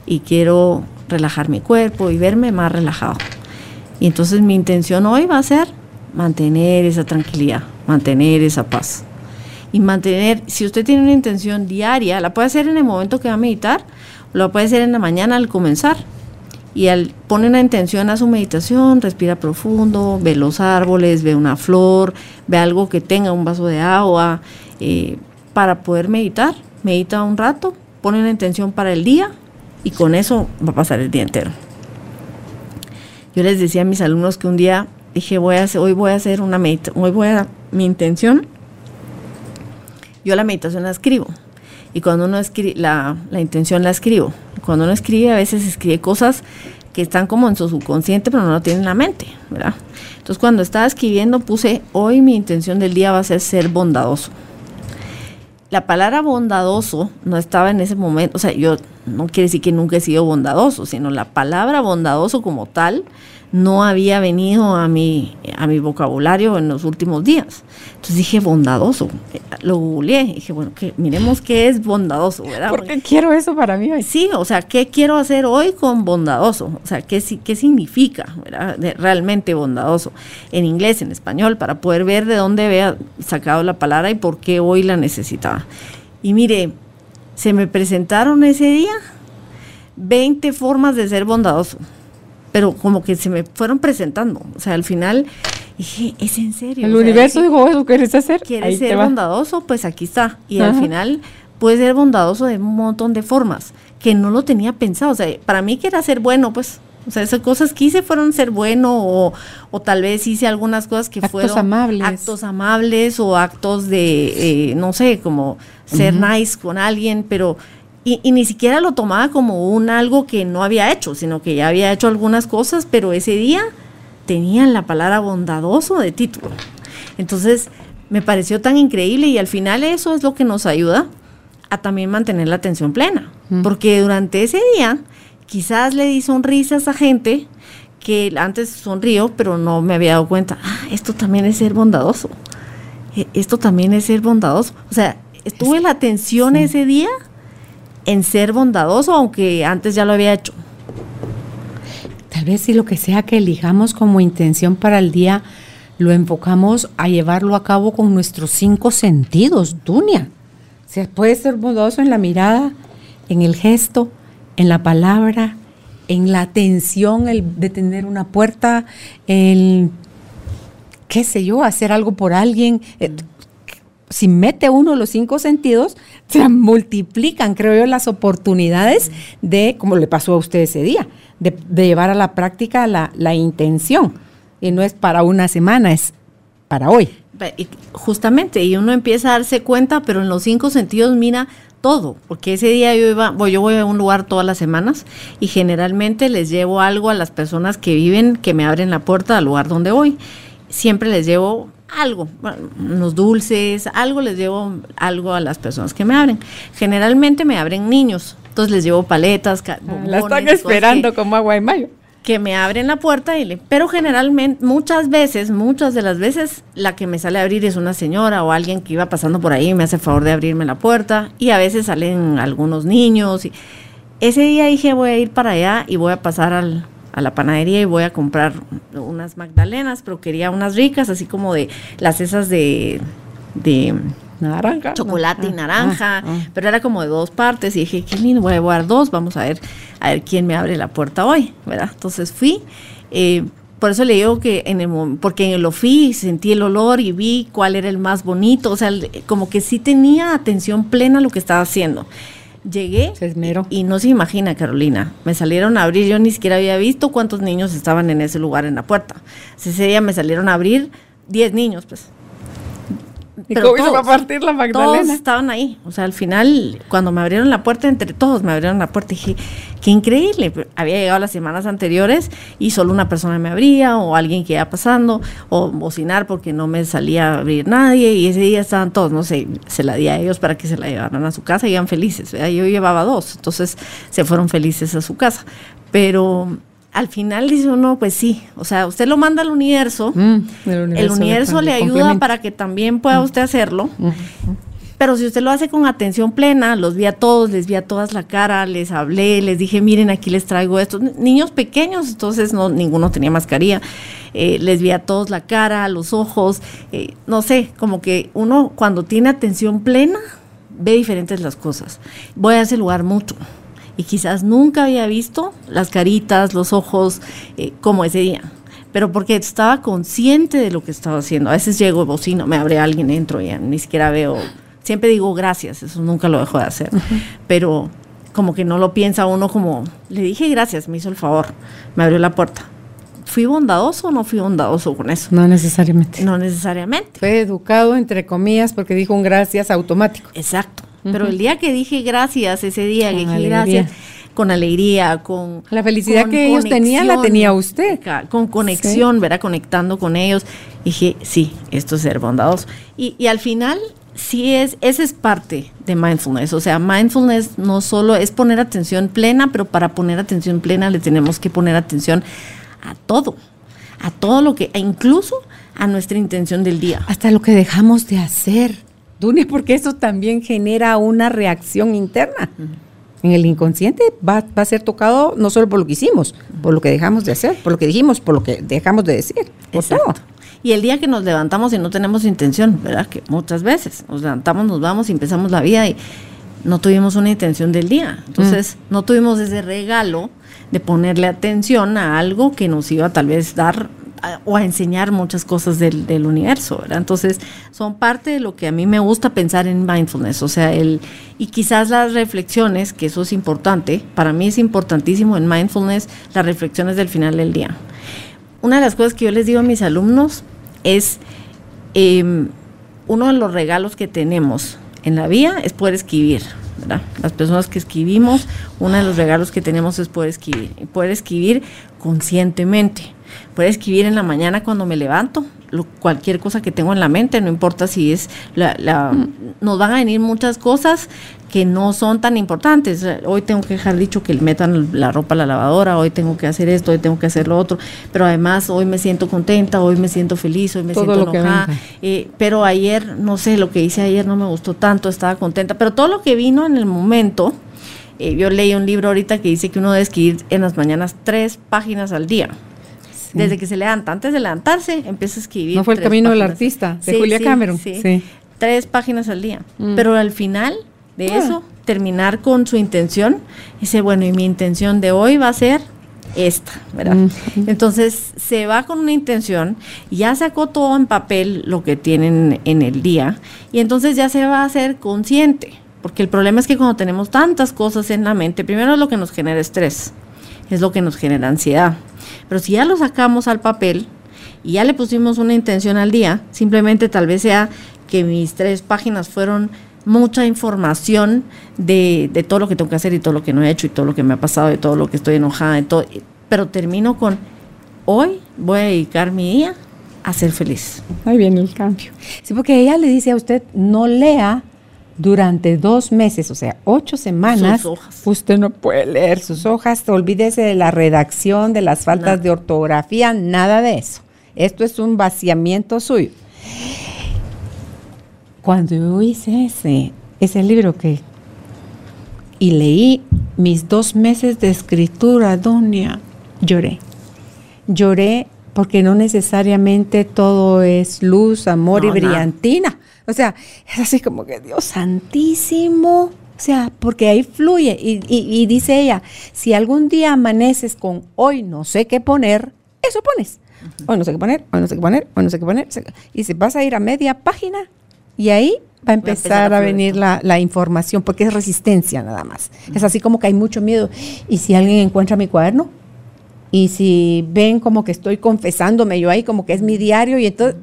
Y quiero relajar mi cuerpo y verme más relajado. Y entonces mi intención hoy va a ser mantener esa tranquilidad, mantener esa paz. Y mantener, si usted tiene una intención diaria, la puede hacer en el momento que va a meditar, o la puede hacer en la mañana al comenzar. Y al pone una intención a su meditación, respira profundo, ve los árboles, ve una flor, ve algo que tenga un vaso de agua, eh, para poder meditar. Medita un rato, pone una intención para el día y con eso va a pasar el día entero. Yo les decía a mis alumnos que un día dije, voy a hacer, hoy voy a hacer una meditación, hoy voy a, mi intención, yo la meditación la escribo. Y cuando uno escribe, la, la intención la escribo. Cuando uno escribe, a veces escribe cosas que están como en su subconsciente, pero no lo tiene en la mente, ¿verdad? Entonces, cuando estaba escribiendo, puse, hoy mi intención del día va a ser ser bondadoso. La palabra bondadoso no estaba en ese momento, o sea, yo no quiere decir que nunca he sido bondadoso, sino la palabra bondadoso como tal no había venido a mi, a mi vocabulario en los últimos días. Entonces dije, bondadoso. Lo googleé dije, bueno, que, miremos qué es bondadoso, ¿verdad? Porque quiero eso para mí hoy. Sí, o sea, ¿qué quiero hacer hoy con bondadoso? O sea, ¿qué, qué significa ¿verdad? realmente bondadoso? En inglés, en español, para poder ver de dónde había sacado la palabra y por qué hoy la necesitaba. Y mire, se me presentaron ese día 20 formas de ser bondadoso pero como que se me fueron presentando. O sea, al final dije, es en serio. El universo dijo, ¿eso quieres hacer? ¿Quieres ser bondadoso? Pues aquí está. Y al final puede ser bondadoso de un montón de formas que no lo tenía pensado. O sea, para mí que era ser bueno, pues o sea, esas cosas que hice fueron ser bueno o, o tal vez hice algunas cosas que actos amables. actos amables o actos de, eh, no sé, como ser nice con alguien, pero y, ni siquiera lo tomaba como un algo que no había hecho, sino que ya había hecho algunas cosas, pero ese día tenían la palabra bondadoso de título. Entonces me pareció tan increíble y al final eso es lo que nos ayuda a también mantener la atención plena, porque durante ese día quizás le di sonrisas a gente que antes sonrió, pero no me había dado cuenta, ah, esto también es ser bondadoso, e, esto también es ser bondadoso. O sea, estuve la atención ese día en ser bondadoso, aunque antes ya lo había hecho. Tal vez si lo que sea que elijamos como intención para el día, lo enfocamos a llevarlo a cabo con nuestros cinco sentidos, Dunia. Se puede ser bondadoso en la mirada, en el gesto, en la palabra, en la atención, el de tener una puerta, el, qué sé yo, hacer algo por alguien. Eh, si mete uno los cinco sentidos, se multiplican, creo yo, las oportunidades de, como le pasó a usted ese día, de, llevar a la práctica la, la, intención. Y no es para una semana, es para hoy. Justamente, y uno empieza a darse cuenta, pero en los cinco sentidos mira todo, porque ese día yo iba, bueno, yo voy a un lugar todas las semanas y generalmente les llevo algo a las personas que viven, que me abren la puerta al lugar donde voy. Siempre les llevo algo, unos dulces, algo les llevo algo a las personas que me abren. Generalmente me abren niños, entonces les llevo paletas, bombones, La están esperando como agua y mayo que me abren la puerta y le, pero generalmente muchas veces, muchas de las veces la que me sale a abrir es una señora o alguien que iba pasando por ahí y me hace favor de abrirme la puerta y a veces salen algunos niños y ese día dije voy a ir para allá y voy a pasar al, a la panadería y voy a comprar unas magdalenas, pero quería unas ricas, así como de las esas de, de naranja. Chocolate y ah, naranja, ah, ah. pero era como de dos partes y dije, qué lindo, voy a llevar dos, vamos a ver, a ver quién me abre la puerta hoy, ¿verdad? Entonces fui, eh, por eso le digo que en el porque lo fui, sentí el olor y vi cuál era el más bonito, o sea, como que sí tenía atención plena a lo que estaba haciendo. Llegué y no se imagina, Carolina. Me salieron a abrir, yo ni siquiera había visto cuántos niños estaban en ese lugar en la puerta. Ese día me salieron a abrir 10 niños, pues. ¿Y cómo todos, hizo partir la Magdalena? Todos estaban ahí. O sea, al final, cuando me abrieron la puerta, entre todos me abrieron la puerta, dije, qué increíble. Había llegado las semanas anteriores y solo una persona me abría, o alguien que iba pasando, o bocinar porque no me salía a abrir nadie. Y ese día estaban todos, no sé, se la di a ellos para que se la llevaran a su casa y iban felices. Yo llevaba dos, entonces se fueron felices a su casa. Pero al final dice uno, pues sí, o sea, usted lo manda al universo, mm, el universo, le, ayuda para que también pueda mm. usted hacerlo, mm, pero si usted lo hace con atención plena, los vi a todos, les vi a todas la cara, les hablé, les dije, miren, aquí les traigo esto, niños pequeños, entonces no, ninguno tenía mascarilla, eh, les vi a todos la cara, los ojos, eh, no sé, como que uno cuando tiene atención plena, ve diferentes las cosas. Voy a ese lugar mucho y quizás nunca había visto las caritas, los ojos, eh, como ese día. Pero porque estaba consciente de lo que estaba haciendo. A veces llego bocino, me abre alguien, entro y ni siquiera veo. Siempre digo gracias, eso nunca lo dejo de hacer. Pero como que no lo piensa uno como, le dije gracias, me hizo el favor, me abrió la puerta. ¿Fui bondadoso o no fui bondadoso con eso? No necesariamente. No necesariamente. Fue educado, entre comillas, porque dijo un gracias automático. Exacto. Pero el día que dije gracias, ese día que dije gracias, con alegría, con... La felicidad que ellos tenían la tenía usted. Con conexión, ¿verdad? Conectando con ellos. Dije, sí, esto es ser bondadoso. Y, y al final, sí es, esa es parte de mindfulness. O sea, mindfulness no solo es poner atención plena, pero para poner atención plena le tenemos que poner atención a todo, a todo lo que, e incluso a nuestra intención del día. Hasta lo que dejamos de hacer. Dunia, porque eso también genera una reacción interna. En el inconsciente va, a ser tocado no solo por lo que hicimos, por lo que dejamos de hacer, por lo que dijimos, por lo que dejamos de decir. Exacto. Y el día que nos levantamos y no tenemos intención, ¿verdad? Que muchas veces nos levantamos, nos vamos y empezamos la vida y no tuvimos una intención del día. Entonces, mm. no tuvimos ese regalo de ponerle atención a algo que nos iba a tal vez dar o a enseñar muchas cosas del, universo, ¿verdad? Entonces, son parte de lo que a mí me gusta pensar en mindfulness, o sea, el, y quizás las reflexiones, que eso es importante, para mí es importantísimo en mindfulness, las reflexiones del final del día. Una de las cosas que yo les digo a mis alumnos es, em, uno de los regalos que tenemos en la vida es poder escribir, ¿verdad? Las personas que escribimos, uno de los regalos que tenemos es poder escribir, poder escribir conscientemente Puedo escribir en la mañana cuando me levanto, cualquier cosa que tengo en la mente, no importa si es la, nos van a venir muchas cosas que no son tan importantes. Hoy tengo que dejar dicho que metan la ropa a la lavadora, hoy tengo que hacer esto, hoy tengo que hacer lo otro, pero además hoy me siento contenta, hoy me siento feliz, hoy me siento enojada. Eh, pero ayer, no sé, lo que hice ayer no me gustó tanto, estaba contenta, pero todo lo que vino en el momento, eh, yo leí un libro ahorita que dice que uno debe escribir en las mañanas tres páginas al día. Desde que se levanta, antes de levantarse, empieza a escribir. No fue el camino del artista, de Julia Cameron. Sí, Tres páginas al día. Mm. Pero al final de ah. eso, terminar con su intención, dice, bueno, y mi intención de hoy va a ser esta, ¿verdad? Entonces se va con una intención, ya sacó todo en papel lo que tienen en el día y entonces ya se va a hacer consciente, porque el problema es que cuando tenemos tantas cosas en la mente, primero es lo que nos genera estrés, es lo que nos genera ansiedad, pero si ya lo sacamos al papel y ya le pusimos una intención al día, simplemente tal vez sea que mis tres páginas fueron mucha información de, de, todo lo que tengo que hacer y todo lo que no he hecho y todo lo que me ha pasado y todo lo que estoy enojada y todo. Pero termino con, hoy voy a dedicar mi día a ser feliz. Ahí viene el cambio. Sí, porque ella le dice a usted, no lea durante dos meses, o sea, ocho semanas, usted no puede leer sus hojas, olvídese de la redacción, de las faltas de ortografía, nada de eso. Esto es un vaciamiento suyo. Cuando yo hice ese, ese libro que y leí mis dos meses de escritura, Doña, lloré. Lloré porque no necesariamente todo es luz, amor y brillantina. O sea, es así como que Dios santísimo. O sea, porque ahí fluye. Y, y, dice ella, si algún día amaneces con hoy no sé qué poner, eso pones. Hoy no sé qué poner, hoy no sé qué poner, hoy no sé qué poner. Y si vas a ir a media página, y ahí va a empezar, a, venir la, información, porque es resistencia nada más. Es así como que hay mucho miedo. ¿Y si alguien encuentra mi cuaderno? Y si ven como que estoy confesándome yo ahí, como que es mi diario, y entonces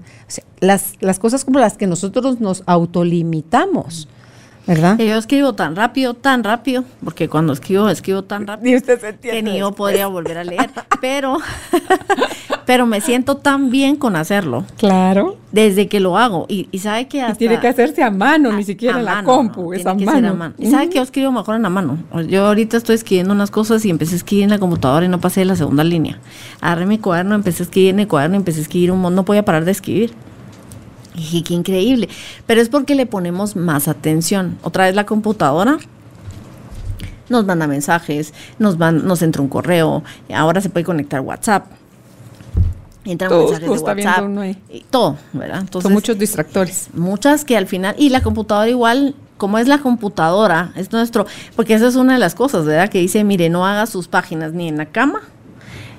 las, las cosas como las que nosotros nos autolimitamos. ¿Verdad? yo escribo tan rápido, tan rápido, porque cuando escribo, escribo tan rápido que ni yo podría volver a leer, pero, pero me siento tan bien con hacerlo. Claro. Desde que lo hago. Y, sabe que hasta... tiene que hacerse a mano, ni siquiera en la compu, es a mano. Y sabe que yo escribo mejor en la mano. Yo ahorita estoy escribiendo unas cosas y empecé a escribir en la computadora y no pasé de la segunda línea. Agarré mi cuaderno, empecé a escribir en el cuaderno, empecé a escribir un montón, no podía parar de escribir. Y qué increíble. Pero es porque le ponemos más atención. Otra vez la computadora nos manda mensajes, nos, van, nos entra un correo, ahora se puede conectar WhatsApp. Entran mensajes de WhatsApp. Y todo, ¿verdad? Entonces, Son muchos distractores. Muchas que al final, y la computadora igual, como es la computadora, es nuestro, porque esa es una de las cosas, ¿verdad? Que dice, mire, no haga sus páginas ni en la cama,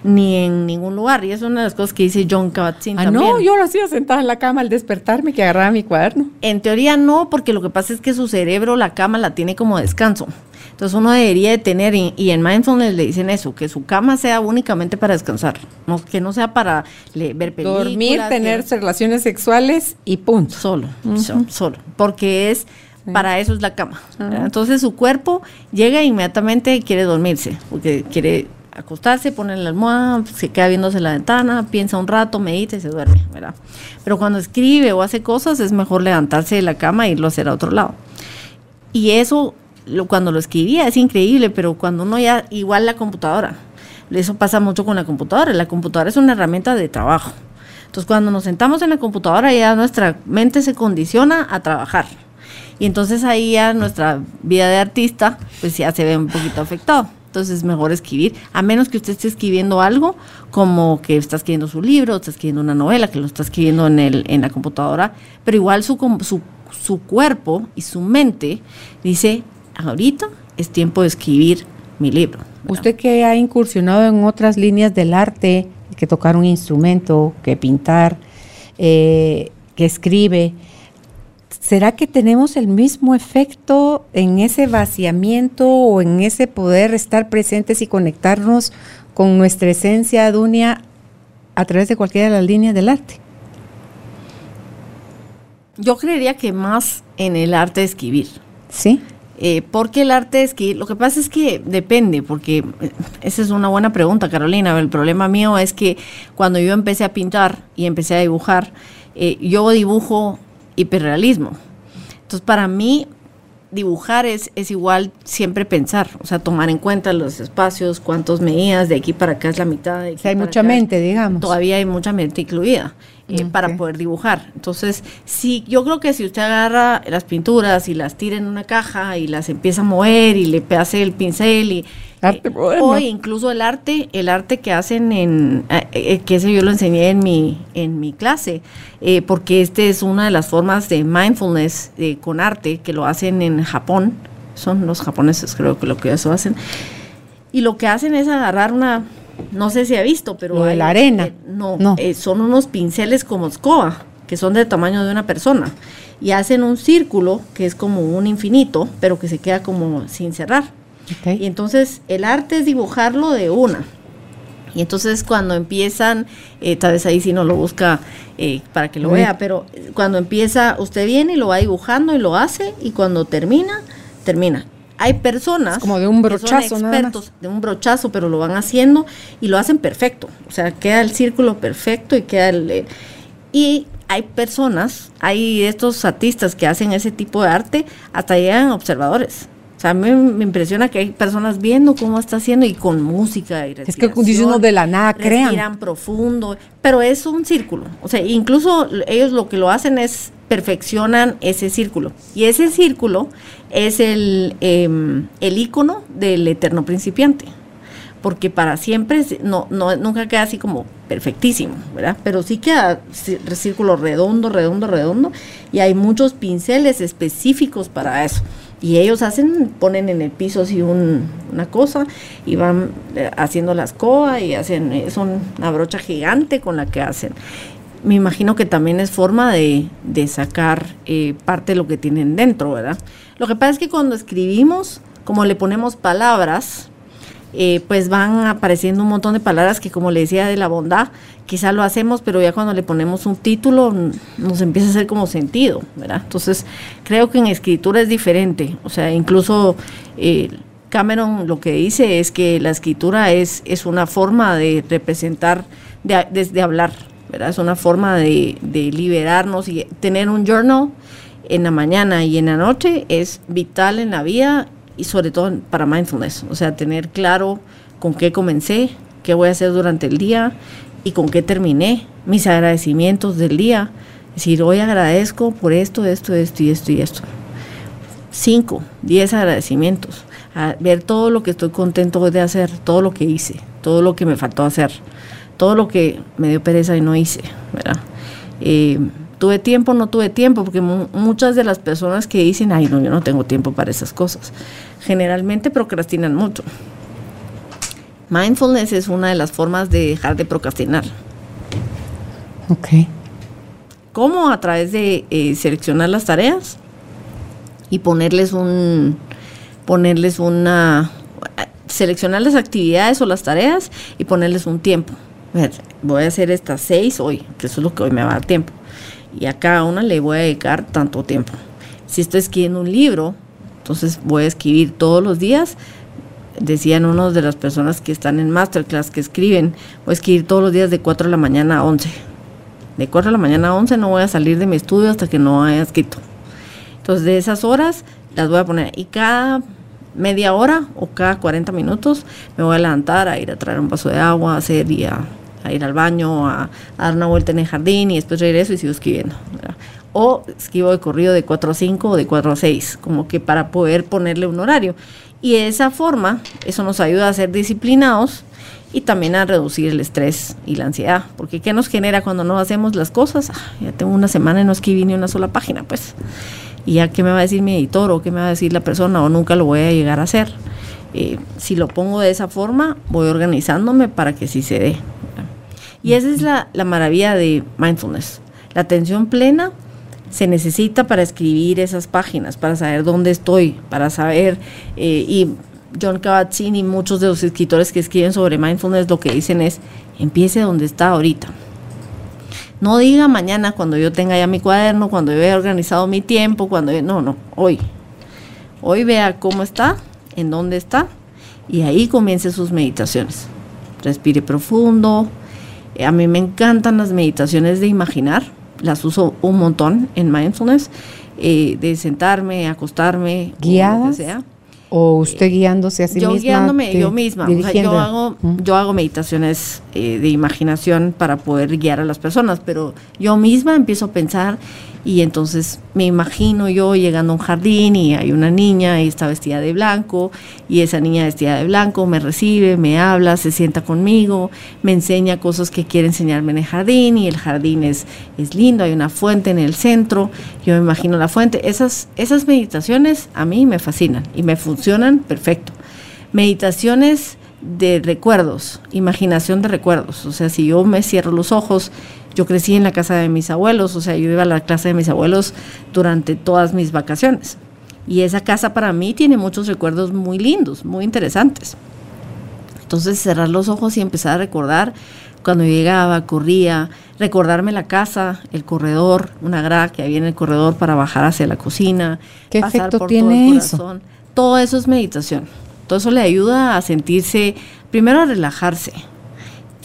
ni en ningún lugar. Y es una de las cosas que dice John Kabat-Zinn ah, No, yo lo hacía sentada en la cama al despertarme, que agarraba mi cuaderno. En teoría no, porque lo que pasa es que su cerebro la cama la tiene como descanso. Entonces uno debería de tener, y, en mindfulness le dicen eso, que su cama sea únicamente para descansar, no, que no sea para ver películas. Dormir, tener relaciones sexuales y punto. Solo, solo, porque es... Para eso es la cama. Entonces su cuerpo llega inmediatamente y quiere dormirse, porque quiere acostarse, pone la almohada, se queda viéndose la ventana, piensa un rato, medita y se duerme, ¿verdad? Pero cuando escribe o hace cosas es mejor levantarse de la cama e irlo a hacer a otro lado. Y eso, lo, cuando lo escribía es increíble, pero cuando uno ya, igual la computadora, eso pasa mucho con la computadora, la computadora es una herramienta de trabajo. Entonces cuando nos sentamos en la computadora ya nuestra mente se condiciona a trabajar. Y entonces ahí ya nuestra vida de artista pues ya se ve un poquito afectado entonces es mejor escribir, a menos que usted esté escribiendo algo como que está escribiendo su libro, está escribiendo una novela, que lo está escribiendo en, el, en la computadora, pero igual su, su, su cuerpo y su mente dice, ahorita es tiempo de escribir mi libro. Usted que ha incursionado en otras líneas del arte, que tocar un instrumento, que pintar, eh, que escribe, ¿Será que tenemos el mismo efecto en ese vaciamiento o en ese poder estar presentes y conectarnos con nuestra esencia, Dunia, a través de cualquiera de las líneas del arte? Yo creería que más en el arte de escribir. Sí. Eh, porque el arte de escribir, lo que pasa es que depende, porque eh, esa es una buena pregunta, Carolina. El problema mío es que cuando yo empecé a pintar y empecé a dibujar, eh, yo dibujo hiperrealismo. Entonces, para mí, dibujar es, es igual siempre pensar, o sea, tomar en cuenta los espacios, cuántos medías, de aquí para acá es la mitad. De hay mucha mente, digamos. Todavía hay mucha mente incluida. Eh, para poder dibujar. Entonces, sí, yo creo que si usted agarra las pinturas y las tira en una caja y las empieza a mover y le hace el pincel y arte eh, o incluso el arte, el arte que hacen en eh, que ese yo lo enseñé en mi en mi clase, porque este es una de las formas de mindfulness con arte que lo hacen en Japón son los japoneses creo que lo que eso hacen. Y lo que hacen es agarrar una, no sé si ha visto, pero... Lo de hay- la arena. eh, no, No. eh, son unos pinceles como escoba, que son del tamaño de una persona. Y hacen un círculo que es como un infinito, pero que se queda como sin cerrar. Y entonces el arte es dibujarlo de una. Y entonces cuando empiezan, eh, tal vez ahí sí no lo busca eh, para que lo vea, pero cuando empieza, usted viene y lo va dibujando y lo hace, y cuando termina, termina. Hay personas Es como de un que son brochazo, expertos de un brochazo, pero lo van haciendo y lo hacen perfecto. O sea, queda el círculo perfecto y queda el... el- y hay personas, hay estos artistas que hacen ese tipo de arte, hasta llegan observadores. O sea, a mí me impresiona que hay personas viendo cómo está haciendo y con música y Es que respiración, dice uno de la nada crean. respiran profundo, pero es un círculo. O sea, incluso ellos lo que lo hacen es perfeccionan ese círculo. Y ese círculo es el, em, el icono del eterno principiante. Porque para siempre no, no, nunca queda así como perfectísimo, ¿verdad? Pero sí queda círculo redondo, redondo, redondo. Y hay muchos pinceles específicos para eso. Y ellos hacen, ponen en el piso así un- una cosa y van eh, haciendo la escoba y hacen, es un- una brocha gigante con la que hacen. Me imagino que también es forma de, de sacar eh, parte de lo que tienen dentro, ¿verdad? Lo que pasa es que cuando escribimos, como le ponemos palabras, eh, pues van apareciendo un montón de palabras que como le decía de la bondad, quizá lo hacemos, pero ya cuando le ponemos un título nos empieza a hacer como sentido, ¿verdad? Entonces creo que en escritura es diferente, o sea, incluso eh, Cameron lo que dice es que la escritura es, es una forma de representar, de, de- hablar, ¿verdad? Es una forma de, de liberarnos y tener un journal en la mañana y en la noche es vital en la vida y sobre todo para mindfulness, o sea, tener claro con qué comencé, qué voy a hacer durante el día y con qué terminé, mis agradecimientos del día, es decir, hoy agradezco por esto, esto, esto y esto y esto. Cinco, diez agradecimientos, ver todo lo que estoy contento de hacer, todo lo que hice, todo lo que me faltó hacer, todo lo que me dio pereza y no hice, ¿verdad? Eh, tuve tiempo, no tuve tiempo, porque mu- muchas de las personas que dicen, ay, no, yo no tengo tiempo para esas cosas, generalmente procrastinan mucho. Mindfulness es una de las formas de dejar de procrastinar. Ok. ¿Cómo? A través de eh, seleccionar las tareas y ponerles un, ponerles una, seleccionar las actividades o las tareas y ponerles un tiempo. Voy a hacer estas seis hoy, que eso es lo que hoy me va a dar tiempo. Y a cada una le voy a dedicar tanto tiempo. Si estoy escribiendo un libro, entonces voy a escribir todos los días. Decían unos de las personas que están en masterclass que escriben, voy a escribir todos los días de 4 de la mañana a 11. De 4 de la mañana a 11 no voy a salir de mi estudio hasta que no haya escrito. Entonces, de esas horas las voy a poner. Y cada media hora o cada 40 minutos me voy a levantar a ir a traer un vaso de agua, a hacer y a, a ir al baño, a, a dar una vuelta en el jardín y después regreso y sigo escribiendo. ¿verdad? O escribo de corrido de 4 a 5 o de 4 a 6, como que para poder ponerle un horario. Y de esa forma, eso nos ayuda a ser disciplinados y también a reducir el estrés y la ansiedad. Porque ¿qué nos genera cuando no hacemos las cosas? Ah, ya tengo una semana y no escribí ni una sola página, pues. Y ya qué me va a decir mi editor o qué me va a decir la persona o nunca lo voy a llegar a hacer. Eh, si lo pongo de esa forma, voy organizándome para que sí se dé. Y esa es la, la maravilla de mindfulness. La atención plena se necesita para escribir esas páginas, para saber dónde estoy, para saber, eh, y John Kabat-Zinn y muchos de los escritores que escriben sobre mindfulness lo que dicen es, empiece donde está ahorita. No diga mañana cuando yo tenga ya mi cuaderno, cuando yo haya organizado mi tiempo, cuando yo, no, no, hoy. Hoy vea cómo está, en dónde está, y ahí comience sus meditaciones. Respire profundo. A mí me encantan las meditaciones de imaginar, las uso un montón en mindfulness, eh, de sentarme, acostarme, o lo que ¿Guiadas? sea O usted guiándose a sí yo misma. guiándome te- yo misma. O sea, yo hago, yo hago meditaciones eh, de imaginación para poder guiar a las personas, pero yo misma empiezo a pensar Y entonces me imagino yo llegando a un jardín y hay una niña y está vestida de blanco y esa niña vestida de blanco me recibe, me habla, se sienta conmigo, me enseña cosas que quiere enseñarme en el jardín y el jardín es, es lindo, hay una fuente en el centro, yo me imagino la fuente. Esas, esas meditaciones a mí me fascinan y me funcionan perfecto. Meditaciones de recuerdos, imaginación de recuerdos. O sea, si yo me cierro los ojos, yo crecí en la casa de mis abuelos, o sea, yo iba a la casa de mis abuelos durante todas mis vacaciones. Y esa casa para mí tiene muchos recuerdos muy lindos, muy interesantes. Entonces cerrar los ojos y empezar a recordar cuando llegaba, corría, recordarme la casa, el corredor, una grada que había en el corredor para bajar hacia la cocina. ¿Qué efecto tiene eso? Todo eso es meditación. Todo eso le ayuda a sentirse, primero a relajarse.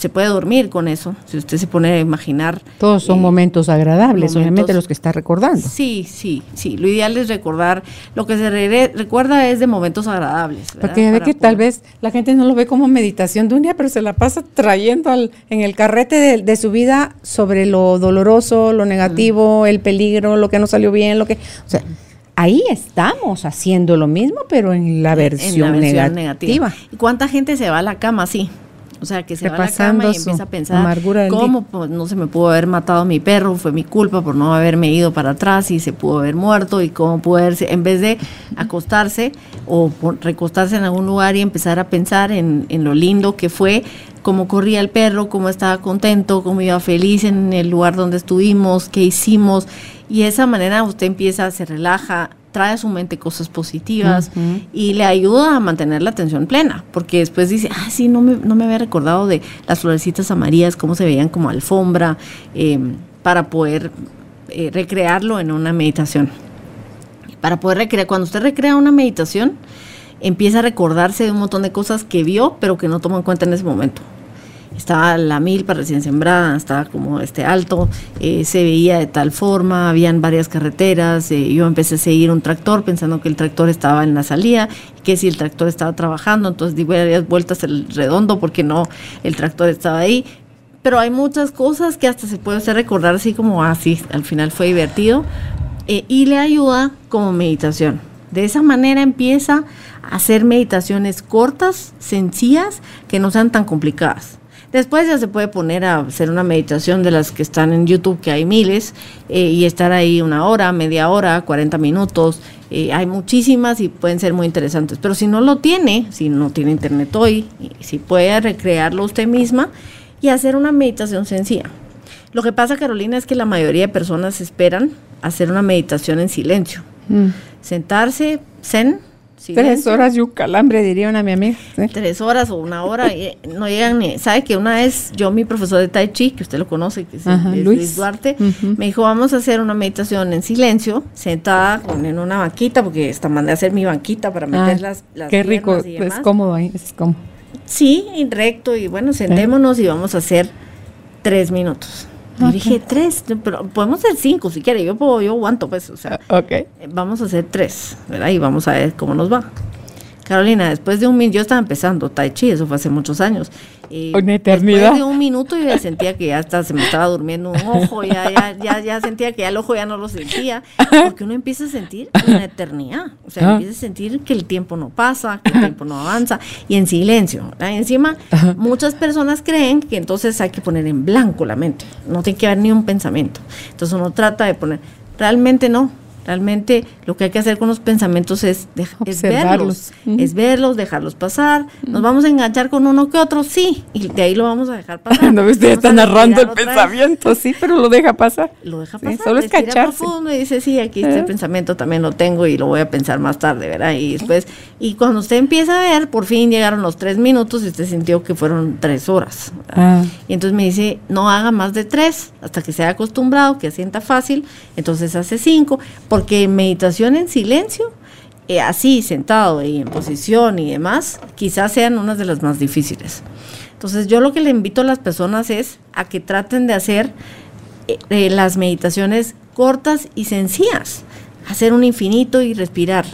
Se puede dormir con eso, si usted se pone a imaginar. Todos son eh, momentos agradables, obviamente los que está recordando. Sí, sí, sí. Lo ideal es recordar, lo que se recuerda es de momentos agradables. Porque ve que tal vez la gente no lo ve como meditación de un día, pero se la pasa trayendo al, en el carrete de, su vida sobre lo doloroso, lo negativo, el peligro, lo que no salió bien, lo que... O sea, ahí estamos haciendo lo mismo, pero en la versión, negativa. ¿Y cuánta gente se va a la cama así? O sea, que se va a la cama y empieza a pensar cómo pues, no se me pudo haber matado a mi perro, fue mi culpa por no haberme ido para atrás y se pudo haber muerto y cómo poderse, en vez de acostarse o recostarse en algún lugar y empezar a pensar en, en lo lindo que fue, cómo corría el perro, cómo estaba contento, cómo iba feliz en el lugar donde estuvimos, qué hicimos. Y de esa manera usted empieza, se relaja, trae a su mente cosas positivas y le ayuda a mantener la atención plena, porque después dice, ah, sí, no me, no me había recordado de las florecitas amarillas, cómo se veían como alfombra, em, para poder eh, recrearlo en una meditación. Para poder recrear, cuando usted recrea una meditación, empieza a recordarse de un montón de cosas que vio, pero que no tomó en cuenta en ese momento estaba la milpa recién sembrada, estaba como este alto, eh, se veía de tal forma, habían varias carreteras, eh, yo empecé a seguir un tractor pensando que el tractor estaba en la salida, que si el tractor estaba trabajando, entonces di varias vueltas el redondo porque no, el tractor estaba ahí. Pero hay muchas cosas que hasta se puede hacer recordar así como así, ah, al final fue divertido eh, y le ayuda como meditación. De esa manera empieza a hacer meditaciones cortas, sencillas, que no sean tan complicadas. Después ya se puede poner a hacer una meditación de las que están en YouTube, que hay miles, eh, y estar ahí una hora, media hora, 40 minutos. Eh, hay muchísimas y pueden ser muy interesantes. Pero si no lo tiene, si no tiene internet hoy, si puede recrearlo usted misma y hacer una meditación sencilla. Lo que pasa, Carolina, es que la mayoría de personas esperan hacer una meditación en silencio. Mm. Sentarse, zen, Tres horas y un calambre, diría una mi amiga. Tres horas o una hora, y no llegan ni. ¿Sabe que una vez yo, mi profesor de Tai Chi, que usted lo conoce, que es, Luis. Duarte, me dijo: Vamos a hacer una meditación en silencio, sentada con, en una banquita, porque esta mandé a hacer mi banquita para meter ah, las, las. Qué rico, es cómodo ahí, es cómodo. Sí, y recto, y bueno, sentémonos y vamos a hacer tres minutos. Y dije, tres, pero podemos hacer cinco si quiere, yo puedo, yo aguanto, pues, o sea, okay. vamos a hacer tres, ¿verdad? Y vamos a ver cómo nos va. Carolina, después de un minuto, yo estaba empezando Tai Chi, eso fue hace muchos años. Una eternidad. Después de un minuto yo ya sentía que ya hasta se me estaba durmiendo un ojo, ya, ya, ya, ya sentía que ya el ojo ya no lo sentía, porque uno empieza a sentir una eternidad, o sea, empieza a sentir que el tiempo no pasa, que el tiempo no avanza, y en silencio. encima, muchas personas creen que entonces hay que poner en blanco la mente, no tiene que haber ni un pensamiento. Entonces uno trata de poner, realmente no, Realmente lo que hay que hacer con los pensamientos es, es verlos, es verlos, dejarlos pasar. Nos vamos a enganchar con uno que otro, sí, y de ahí lo vamos a dejar pasar. no, usted está narrando el pensamiento, sí, pero lo deja pasar. Lo deja pasar. solo es cacharse. profundo y dice, sí, aquí este pensamiento también lo tengo y lo voy a pensar más tarde, ¿verdad? Y después, y cuando usted empieza a ver, por fin llegaron los tres minutos y usted sintió que fueron tres horas. Ah. Y entonces me dice, no haga más de tres hasta que sea acostumbrado, que sienta fácil, entonces hace cinco porque meditación en silencio, eh, así sentado y en posición y demás, quizás sean unas de las más difíciles. Entonces yo lo que le invito a las personas es a que traten de hacer eh, eh, las meditaciones cortas y sencillas, hacer un infinito y respirar.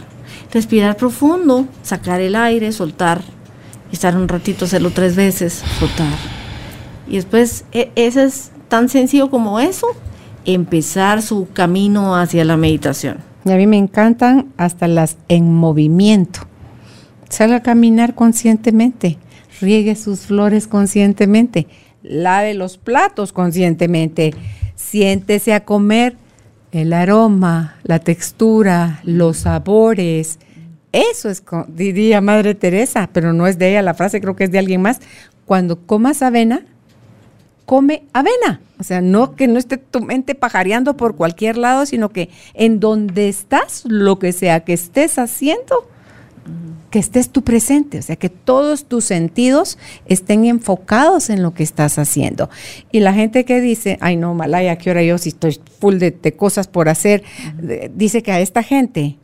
Respirar profundo, sacar el aire, soltar, estar un ratito, hacerlo tres veces, soltar. Y después, e, eso es tan sencillo como eso, empezar su camino hacia la meditación. Y a mí me encantan hasta las en movimiento. Salga a caminar conscientemente, riegue sus flores conscientemente, lave los platos conscientemente, siéntese a comer el aroma, la textura, los sabores. Eso es, diría Madre Teresa, pero no es de ella la frase, creo que es de alguien más. Cuando comas avena, come avena. O sea, no que no esté tu mente pajareando por cualquier lado, sino que en donde estás, lo que sea que estés haciendo, que estés tú presente, o sea, que todos tus sentidos estén enfocados en lo que estás haciendo. Y la gente que dice, ay no, Malaya, ¿qué hora yo si estoy full de, cosas por hacer? Dice que a esta gente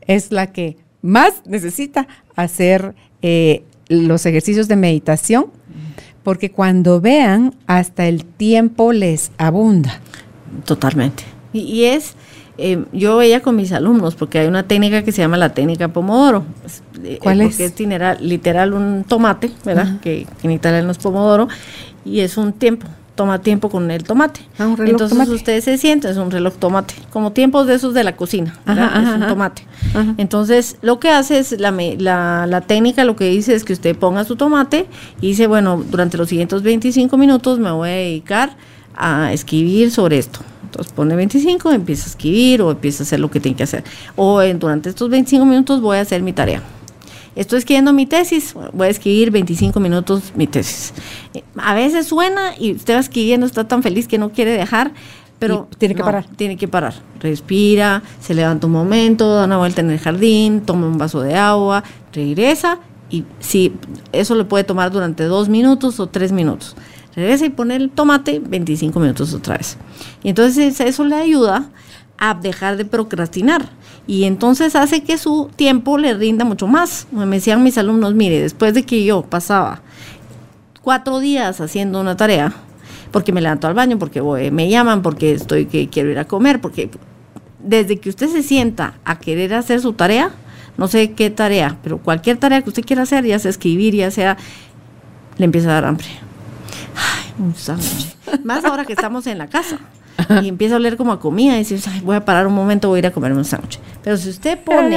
es la que más necesita hacer eh, los ejercicios de meditación, porque cuando vean, hasta el tiempo les abunda. Totalmente. y es eh, yo veía con mis alumnos, porque hay una técnica que se llama la técnica Pomodoro. Eh, ¿Cuál es? es literal un tomate, ¿verdad? que, en italiano es Pomodoro, y es un tiempo, toma tiempo con el tomate. Ah, un reloj Entonces ustedes se sienten, es un reloj tomate, como tiempos de esos de la cocina, es un tomate. Entonces lo que hace es la, la, la, técnica, lo que dice es que usted ponga su tomate y dice, bueno, durante los siguientes 25 minutos me voy a dedicar a escribir sobre esto. Entonces pone 25, empieza a escribir o empieza a hacer lo que tiene que hacer. O durante estos 25 minutos voy a hacer mi tarea. Estoy escribiendo mi tesis, voy a escribir 25 minutos mi tesis. A veces suena y usted va escribiendo, está tan feliz que no quiere dejar, pero tiene que parar. Tiene que parar. Respira, se levanta un momento, da una vuelta en el jardín, toma un vaso de agua, regresa y si eso le puede tomar durante dos minutos o tres minutos regresa y pone el tomate 25 minutos otra vez. Y entonces eso le ayuda a dejar de procrastinar y entonces hace que su tiempo le rinda mucho más. Me decían mis alumnos, mire, después de que yo pasaba cuatro días haciendo una tarea, porque me levanto al baño, porque me llaman, porque estoy que quiero ir a comer, porque desde que usted se sienta a querer hacer su tarea, no sé qué tarea, pero cualquier tarea que usted quiera hacer, ya sea escribir, ya sea, le empieza a dar hambre un sándwich. Más ahora que estamos en la casa. Y empieza a oler como a comida y dices, voy a parar un momento, voy a ir a comerme un sándwich. Pero si usted pone...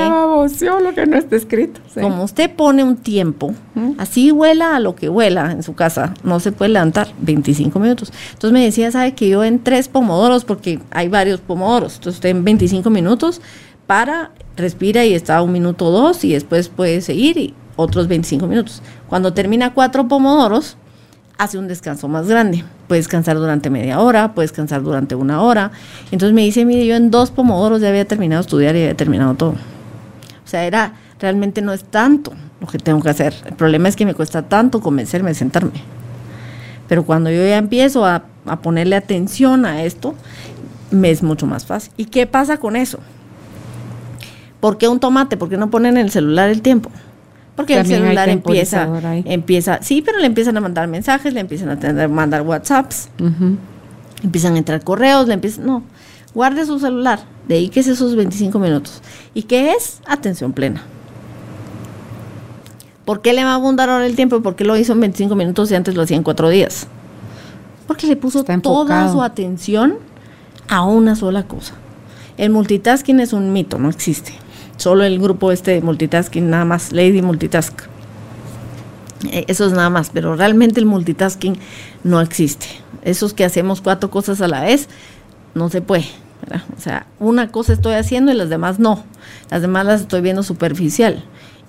lo que no está escrito. Como usted pone un tiempo, así huela a lo que huela en su casa, no se puede levantar 25 minutos. Entonces me decía, sabe que yo en tres pomodoros, porque hay varios pomodoros, entonces usted en 25 minutos para, respira y está un minuto o dos y después puede seguir y otros 25 minutos. Cuando termina cuatro pomodoros, hace un descanso más grande. Puedes descansar durante media hora, puedes descansar durante una hora. Entonces me dice, mire, yo en dos pomodoros ya había terminado de estudiar y había terminado todo. O sea, era, realmente no es tanto lo que tengo que hacer. El problema es que me cuesta tanto convencerme de sentarme. Pero cuando yo ya empiezo a, a ponerle atención a esto, me es mucho más fácil. ¿Y qué pasa con eso? ¿Por qué un tomate? ¿Por qué no ponen en el celular el tiempo? Porque el celular empieza, empieza, sí, pero le empiezan a mandar mensajes, le empiezan a tener, mandar WhatsApps, empiezan a entrar correos, le empiezan, no, guarde su celular, dedíquese esos 25 minutos. ¿Y qué es? Atención plena. ¿Por qué le va a abundar ahora el tiempo? ¿Por qué lo hizo en 25 minutos y antes lo hacía en cuatro días? Porque le puso toda su atención a una sola cosa. El multitasking es un mito, no existe solo el grupo este de multitasking, nada más, Lady Multitask. Eh, eso es nada más, pero realmente el multitasking no existe. Esos que hacemos cuatro cosas a la vez, no se puede. O sea, una cosa estoy haciendo y las demás no. Las demás las estoy viendo superficial.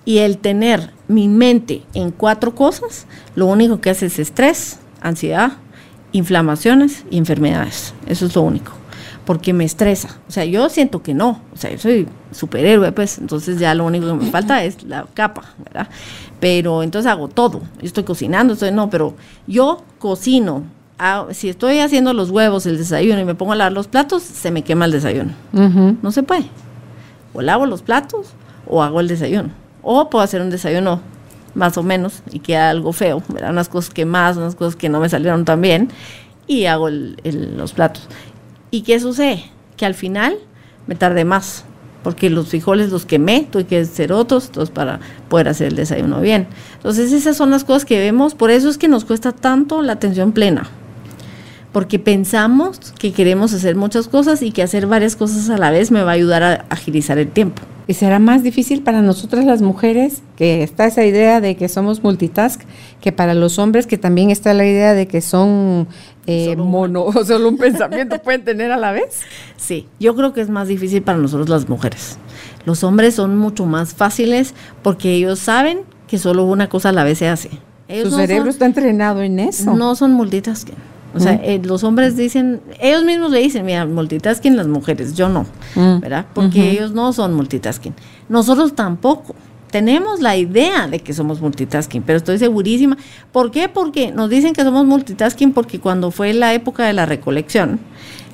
Y el tener mi mente en cuatro cosas, lo único que hace es estrés, ansiedad, inflamaciones y enfermedades. Eso es lo único porque me estresa. O sea, yo siento que no. O sea, yo soy superhéroe, pues, entonces ya lo único que me falta es la capa, ¿verdad? Pero entonces hago todo. Yo estoy cocinando, estoy, no, pero yo cocino. si estoy haciendo los huevos, el desayuno y me pongo a lavar los platos, se me quema el desayuno. No se puede. O lavo los platos o hago el desayuno. O puedo hacer un desayuno más o menos y queda algo feo, ¿verdad? Unas cosas que más, unas cosas que no me salieron tan bien y hago los platos. ¿Y qué sucede? Que al final me tardé más, porque los frijoles los quemé, tuve que hacer otros, entonces para poder hacer el desayuno bien. Entonces esas son las cosas que vemos, por eso es que nos cuesta tanto la atención plena, porque pensamos que queremos hacer muchas cosas y que hacer varias cosas a la vez me va a ayudar a agilizar el tiempo. Y será más difícil para nosotras las mujeres, que está esa idea de que somos multitask, que para los hombres, que también está la idea de que son eh, Solo mono, o solo un pensamiento pueden tener a la vez. Sí, yo creo que es más difícil para nosotros las mujeres. Los hombres son mucho más fáciles porque ellos saben que solo una cosa a la vez se hace. Ellos Su no cerebro son- está entrenado en eso. No son multitasking. O sea, Mm. eh, los hombres dicen, ellos mismos le dicen, mira, multitasking las mujeres, yo no, Mm. ¿verdad? Porque ellos no son multitasking. Nosotros tampoco. Tenemos la idea de que somos multitasking, pero estoy segurísima. ¿Por qué? Porque nos dicen que somos multitasking porque cuando fue la época de la recolección,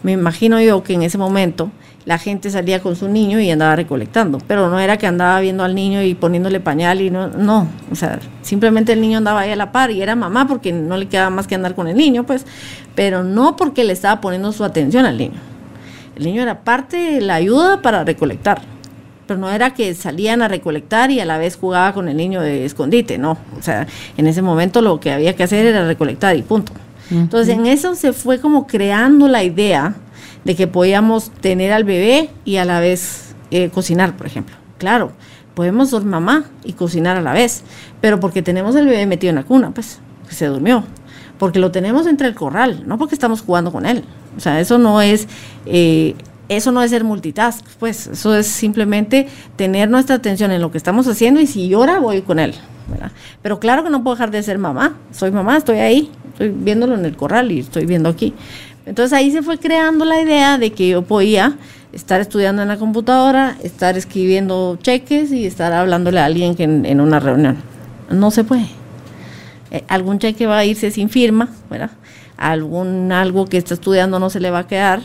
me imagino yo que en ese momento la gente salía con su niño y andaba recolectando, pero no era que andaba viendo al niño y poniéndole pañal y no, no, o sea, simplemente el niño andaba ahí a la par y era mamá porque no le quedaba más que andar con el niño, pues, pero no porque le estaba poniendo su atención al niño. El niño era parte de la ayuda para recolectar, pero no era que salían a recolectar y a la vez jugaba con el niño de escondite, no, o sea, en ese momento lo que había que hacer era recolectar y punto. Entonces en eso se fue como creando la idea de que podíamos tener al bebé y a la vez eh, cocinar, por ejemplo. Claro, podemos ser mamá y cocinar a la vez, pero porque tenemos el bebé metido en la cuna, pues, que se durmió. Porque lo tenemos entre el corral, no porque estamos jugando con él. O sea, eso no es, eh, eso no es ser multitask, pues, eso es simplemente tener nuestra atención en lo que estamos haciendo y si llora, voy con él. Pero claro que no puedo dejar de ser mamá. Soy mamá, estoy ahí, estoy viéndolo en el corral y estoy viendo aquí. Entonces ahí se fue creando la idea de que yo podía estar estudiando en la computadora, estar escribiendo cheques y estar hablándole a alguien que en, una reunión. No se puede. Eh, algún cheque va a irse sin firma, ¿verdad? Algún algo que está estudiando no se le va a quedar.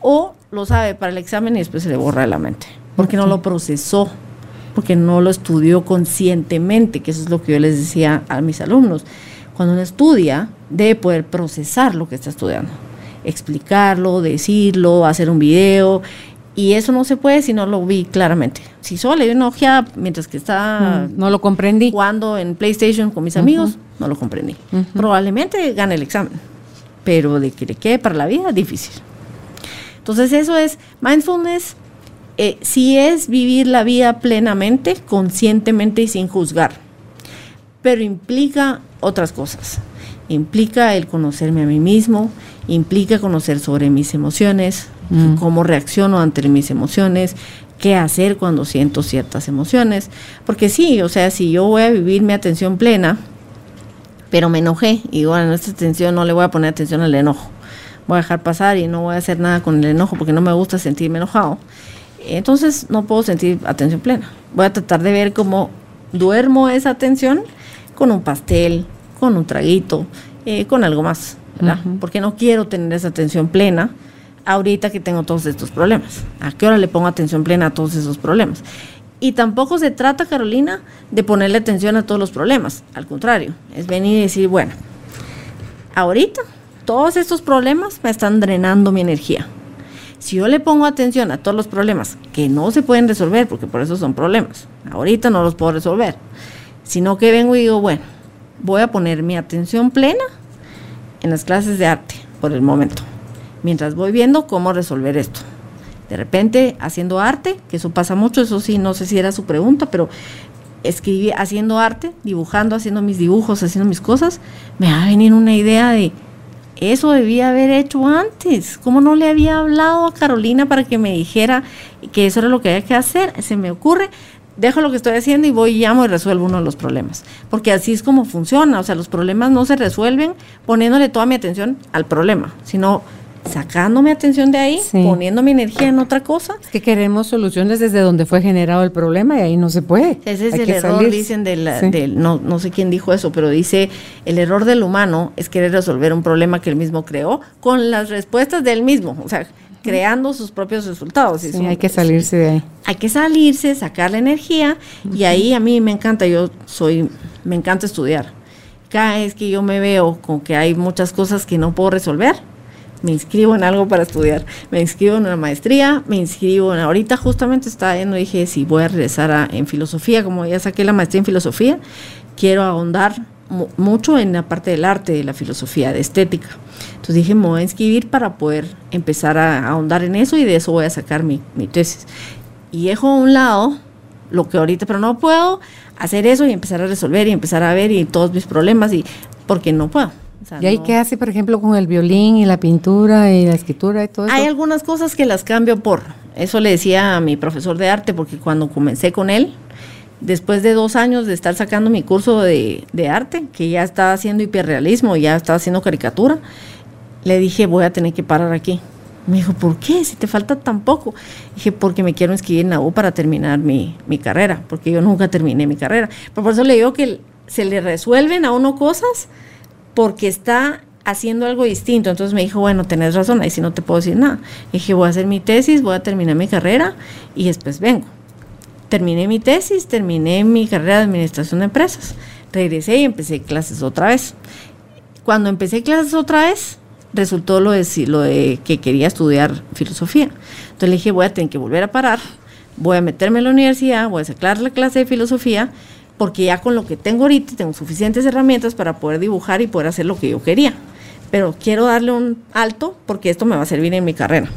O lo sabe para el examen y después se le borra de la mente. Porque no lo procesó, porque no lo estudió conscientemente, que eso es lo que yo les decía a mis alumnos. Cuando uno estudia, debe poder procesar lo que está estudiando explicarlo, decirlo, hacer un video. Y eso no se puede si no lo vi claramente. Si solo le di una ojeada mientras que estaba Mm, no lo comprendí. jugando en PlayStation con mis amigos, no lo comprendí. Probablemente gane el examen, pero de que le quede para la vida, difícil. Entonces eso es mindfulness. eh, sí es vivir la vida plenamente, conscientemente y sin juzgar pero implica otras cosas. Implica el conocerme a mí mismo, implica conocer sobre mis emociones, Mm. cómo reacciono ante mis emociones, qué hacer cuando siento ciertas emociones. Porque sí, o sea, si yo voy a vivir mi atención plena, pero me enojé y bueno, en esta atención no le voy a poner atención al enojo. Voy a dejar pasar y no voy a hacer nada con el enojo porque no me gusta sentirme enojado. Entonces no puedo sentir atención plena. Voy a tratar de ver cómo duermo esa atención con un pastel, con un traguito, eh, con algo más, ¿verdad? Porque no quiero tener esa atención plena ahorita que tengo todos estos problemas. ¿A qué hora le pongo atención plena a todos esos problemas? Y tampoco se trata, Carolina, de ponerle atención a todos los problemas. Al contrario, es venir y decir, bueno, ahorita todos estos problemas me están drenando mi energía. Si yo le pongo atención a todos los problemas que no se pueden resolver, porque por eso son problemas, ahorita no los puedo resolver, sino que vengo y digo, bueno, voy a poner mi atención plena en las clases de arte por el momento, mientras voy viendo cómo resolver esto. De repente, haciendo arte, que eso pasa mucho, eso sí, no sé si era su pregunta, pero escribí haciendo arte, dibujando, haciendo mis dibujos, haciendo mis cosas, me va a venir una idea de, eso debía haber hecho antes. ¿Cómo no le había hablado a Carolina para que me dijera que eso era lo que había que hacer? Se me ocurre, dejo lo que estoy haciendo y voy y llamo y resuelvo uno de los problemas. Porque así es como funciona. O sea, los problemas no se resuelven poniéndole toda mi atención al problema, sino sacando mi atención de ahí, Sí. poniendo mi energía en otra cosa. Es que queremos soluciones desde donde fue generado el problema y ahí no se puede. Ese es Hay el error, dicen, del, Sí. del- no, no sé quién dijo eso, pero dice, el error del humano es querer resolver un problema que él mismo creó con las respuestas del mismo, o sea, creando sus propios resultados. Sí, hay que salirse de ahí. hay que salirse, sacar la energía y ahí a mí me encanta, yo soy, me encanta estudiar. Cada vez que yo me veo con que hay muchas cosas que no puedo resolver, me inscribo en algo para estudiar. Me inscribo en una maestría, me inscribo en, ahorita justamente estaba viendo, dije, si voy a regresar a- en filosofía, como ya saqué la maestría en filosofía, quiero ahondar mucho en la parte del arte, de la filosofía, de estética. Entonces dije, me voy a inscribir para poder empezar a, ahondar en eso y de eso voy a sacar mi, mi tesis. Y dejo a un lado lo que ahorita, pero no puedo hacer eso y empezar a resolver y empezar a ver y todos mis problemas y porque no puedo. ¿Y ahí qué hace, por ejemplo, con el violín y la pintura y la escritura y todo eso? Hay algunas cosas que las cambio por, eso le decía a mi profesor de arte, porque cuando comencé con él, después de dos años de estar sacando mi curso de, arte, que ya estaba haciendo hiperrealismo, ya estaba haciendo caricatura, le dije, voy a tener que parar aquí. Me dijo, ¿por qué? Si te falta tan poco. Dije, porque me quiero inscribir en la U para terminar mi, mi carrera, porque yo nunca terminé mi carrera. Pero por eso le digo que se le resuelven a uno cosas porque está haciendo algo distinto. Entonces me dijo, bueno, tenés razón, ahí sí no te puedo decir nada. dije, voy a hacer mi tesis, voy a terminar mi carrera y después vengo. Terminé mi tesis, terminé mi carrera de administración de empresas. Regresé y empecé clases otra vez. Cuando empecé clases otra vez, resultó lo de, que quería estudiar filosofía. Entonces le dije, voy a tener que volver a parar, voy a meterme en la universidad, voy a sacar la clase de filosofía porque ya con lo que tengo ahorita tengo suficientes herramientas para poder dibujar y poder hacer lo que yo quería. Pero quiero darle un alto porque esto me va a servir en mi carrera.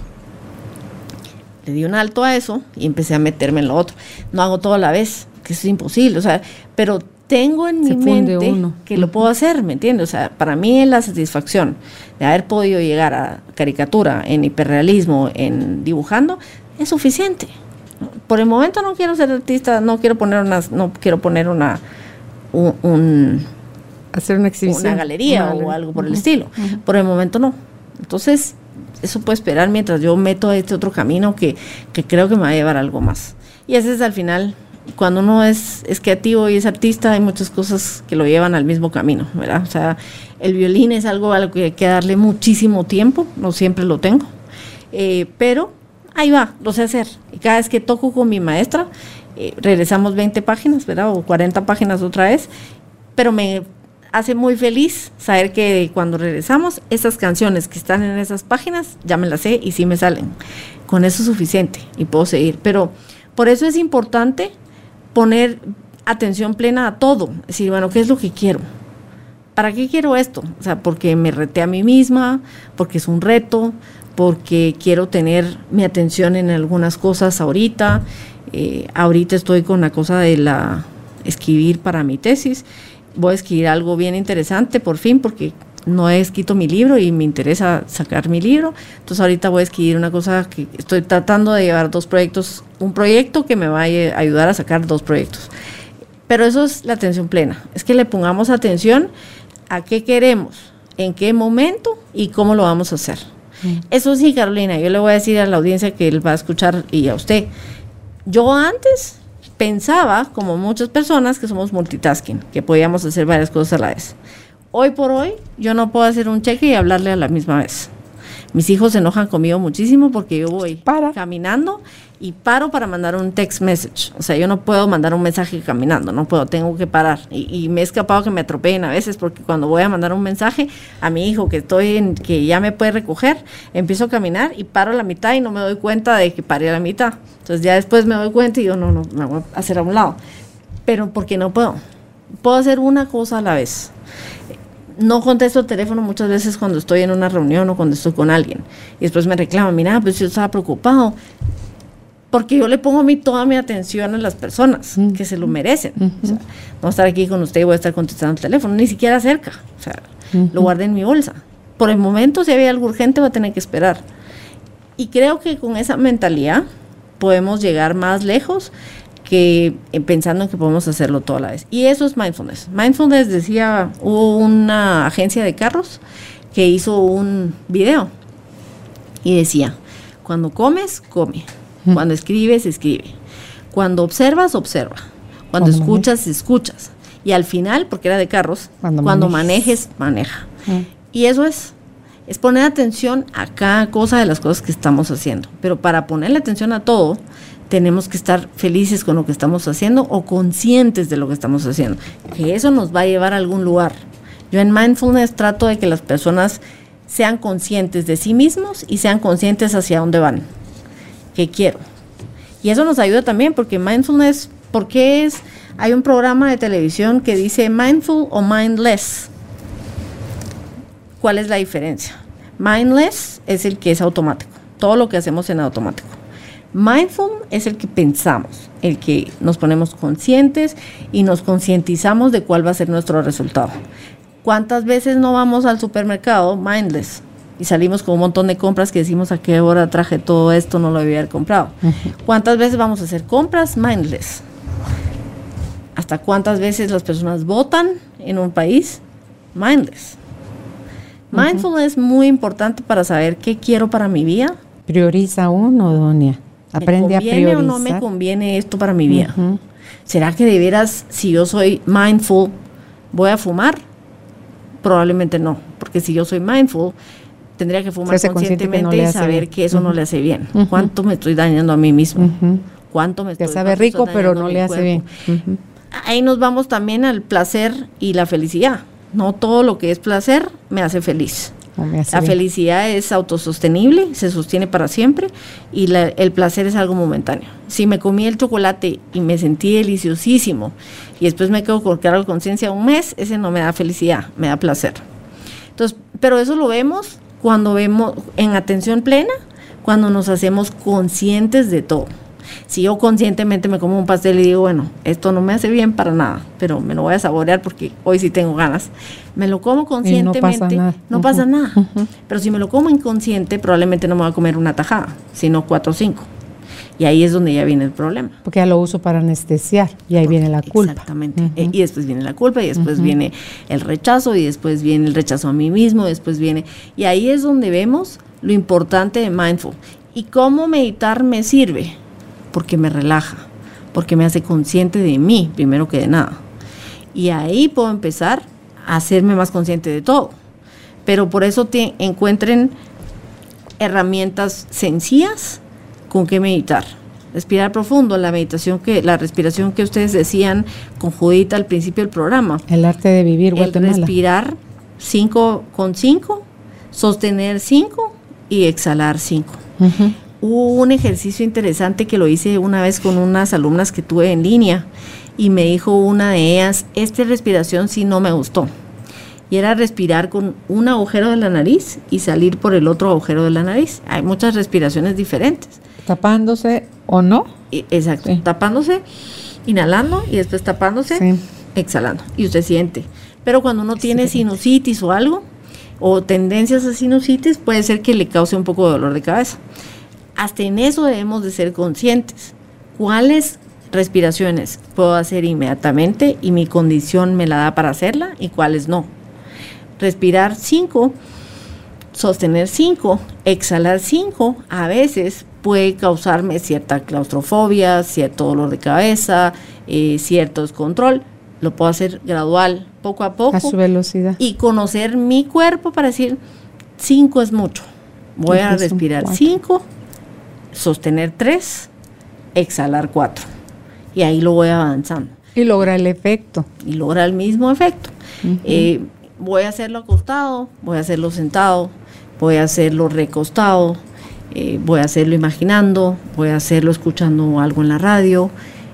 Le di un alto a eso y empecé a meterme en lo otro. No hago todo a la vez, que eso es imposible, o sea, pero tengo en mi mente que lo puedo hacer, ¿me entiendes? O sea, para mí es la satisfacción de haber podido llegar a caricatura, en hiperrealismo, en dibujando, es suficiente por el momento no quiero ser artista, no quiero poner una, no quiero poner una, un, hacer una exhibición, una galería o algo por el estilo. Por el momento no. Entonces eso puede esperar mientras yo meto este otro camino que, que creo que me va a llevar algo más. Y ese es al final cuando uno es, es, creativo y es artista, hay muchas cosas que lo llevan al mismo camino, ¿verdad? O sea, el violín es algo a lo que hay que darle muchísimo tiempo, no siempre lo tengo, eh, pero ahí va, lo sé hacer. Y cada vez que toco con mi maestra, eh, regresamos 20 páginas, ¿verdad? O 40 páginas otra vez, pero me hace muy feliz saber que cuando regresamos, esas canciones que están en esas páginas, ya me las sé y sí me salen. Con eso es suficiente y puedo seguir. Pero por eso es importante poner atención plena a todo. Es decir, bueno, ¿qué es lo que quiero? ¿Para qué quiero esto? O sea, porque me reté a mí misma, porque es un reto, porque quiero tener mi atención en algunas cosas ahorita. Eh, ahorita estoy con la cosa de la escribir para mi tesis. Voy a escribir algo bien interesante por fin porque no he escrito mi libro y me interesa sacar mi libro. Entonces ahorita voy a escribir una cosa que estoy tratando de llevar dos proyectos, un proyecto que me va a ayudar a sacar dos proyectos. Pero eso es la atención plena, es que le pongamos atención a qué queremos, en qué momento y cómo lo vamos a hacer. Eso sí, Carolina, yo le voy a decir a la audiencia que él va a escuchar y a usted. Yo antes pensaba, como muchas personas, que somos multitasking, que podíamos hacer varias cosas a la vez. Hoy por hoy, yo no puedo hacer un cheque y hablarle a la misma vez. Mis hijos se enojan conmigo muchísimo porque yo voy caminando y paro para mandar un text message. O sea, yo no puedo mandar un mensaje caminando, no puedo, tengo que parar. Y, me he escapado que me atropellen a veces porque cuando voy a mandar un mensaje a mi hijo que estoy en, que ya me puede recoger, empiezo a caminar y paro a la mitad y no me doy cuenta de que paré a la mitad. Entonces ya después me doy cuenta y yo no, no, me voy a hacer a un lado. Pero porque no puedo. Puedo hacer una cosa a la vez no contesto el teléfono muchas veces cuando estoy en una reunión o cuando estoy con alguien. Y después me reclaman, mira, pues yo estaba preocupado. Porque yo le pongo a mí toda mi atención a las personas que se lo merecen. no voy a estar aquí con usted y voy a estar contestando el teléfono, ni siquiera cerca. O sea, lo guardé en mi bolsa. Por el momento, si hay algo urgente, va a tener que esperar. Y creo que con esa mentalidad podemos llegar más lejos que eh, pensando en que podemos hacerlo toda la vez. Y eso es mindfulness. Mindfulness decía, hubo una agencia de carros que hizo un video y decía, cuando comes, come. Cuando escribes, escribe. Cuando observas, observa. Cuando, escuchas, escuchas. Y al final, porque era de carros, cuando, manejes, maneja. Y eso es, es poner atención a cada cosa de las cosas que estamos haciendo. Pero para ponerle atención a todo, tenemos que estar felices con lo que estamos haciendo o conscientes de lo que estamos haciendo, que eso nos va a llevar a algún lugar. Yo en mindfulness trato de que las personas sean conscientes de sí mismos y sean conscientes hacia dónde van, qué quiero. Y eso nos ayuda también porque mindfulness, ¿por qué es Hay un programa de televisión que dice mindful o mindless. ¿Cuál es la diferencia? Mindless es el que es automático, todo lo que hacemos en automático. Mindful es el que pensamos, el que nos ponemos conscientes y nos concientizamos de cuál va a ser nuestro resultado. ¿Cuántas veces no vamos al supermercado mindless y salimos con un montón de compras que decimos a qué hora traje todo esto, no lo debía haber comprado? ¿Cuántas veces vamos a hacer compras mindless? ¿Hasta cuántas veces las personas votan en un país mindless? Mindfulness es muy importante para saber qué quiero para mi vida. Prioriza uno, Donia. Aprende a priorizar. o no me conviene esto para mi vida? ¿Será que de veras, si yo soy mindful, voy a fumar? Probablemente no, porque si yo soy mindful, tendría que fumar conscientemente y saber que eso no le hace bien. ¿Cuánto me estoy dañando a mí mismo? ¿Cuánto me estoy Que sabe rico, pero no le hace bien. Ahí nos vamos también al placer y la felicidad. No todo lo que es placer me hace feliz. La felicidad es autosostenible, se sostiene para siempre y el placer es algo momentáneo. Si me comí el chocolate y me sentí deliciosísimo y después me quedo con cargo de conciencia un mes, ese no me da felicidad, me da placer. Entonces, pero eso lo vemos cuando vemos en atención plena, cuando nos hacemos conscientes de todo. Si yo conscientemente me como un pastel y digo, bueno, esto no me hace bien para nada, pero me lo voy a saborear porque hoy sí tengo ganas, me lo como conscientemente, no pasa nada. Pero si me lo como inconsciente, probablemente no me voy a comer una tajada, sino cuatro o cinco. Y ahí es donde ya viene el problema. Porque ya lo uso para anestesiar y ahí viene la culpa. Exactamente. Y después viene la culpa y después viene el rechazo y después viene el rechazo a mí mismo, después viene... Y ahí es donde vemos lo importante de mindful. ¿Y cómo meditar me sirve? Porque me relaja, porque me hace consciente de mí, primero que de nada. Y ahí puedo empezar a hacerme más consciente de todo. Pero por eso te encuentren herramientas sencillas con que meditar. Respirar profundo, la meditación que, la respiración que ustedes decían con Judita al principio del programa. El arte de vivir, Guatemala. respirar cinco con cinco, sostener cinco y exhalar cinco. Hubo un ejercicio interesante que lo hice una vez con unas alumnas que tuve en línea y me dijo una de ellas, esta respiración sí no me gustó. Y era respirar con un agujero de la nariz y salir por el otro agujero de la nariz. Hay muchas respiraciones diferentes. Tapándose o no. exacto, tapándose, inhalando y después tapándose, exhalando. Y usted siente. Pero cuando uno tiene sinusitis o algo, o tendencias a sinusitis, puede ser que le cause un poco de dolor de cabeza hasta en eso debemos de ser conscientes. ¿Cuáles respiraciones puedo hacer inmediatamente y mi condición me la da para hacerla y cuáles no? Respirar 5, sostener 5, exhalar 5, a veces puede causarme cierta claustrofobia, cierto dolor de cabeza, eh, cierto descontrol. Lo puedo hacer gradual, poco a poco. A su velocidad. Y conocer mi cuerpo para decir, 5 es mucho. Voy a respirar 5 sostener tres, exhalar cuatro. Y ahí lo voy avanzando. Y logra el efecto. Y logra el mismo efecto. Eh, voy a hacerlo acostado, voy a hacerlo sentado, voy a hacerlo recostado, eh, voy a hacerlo imaginando, voy a hacerlo escuchando algo en la radio.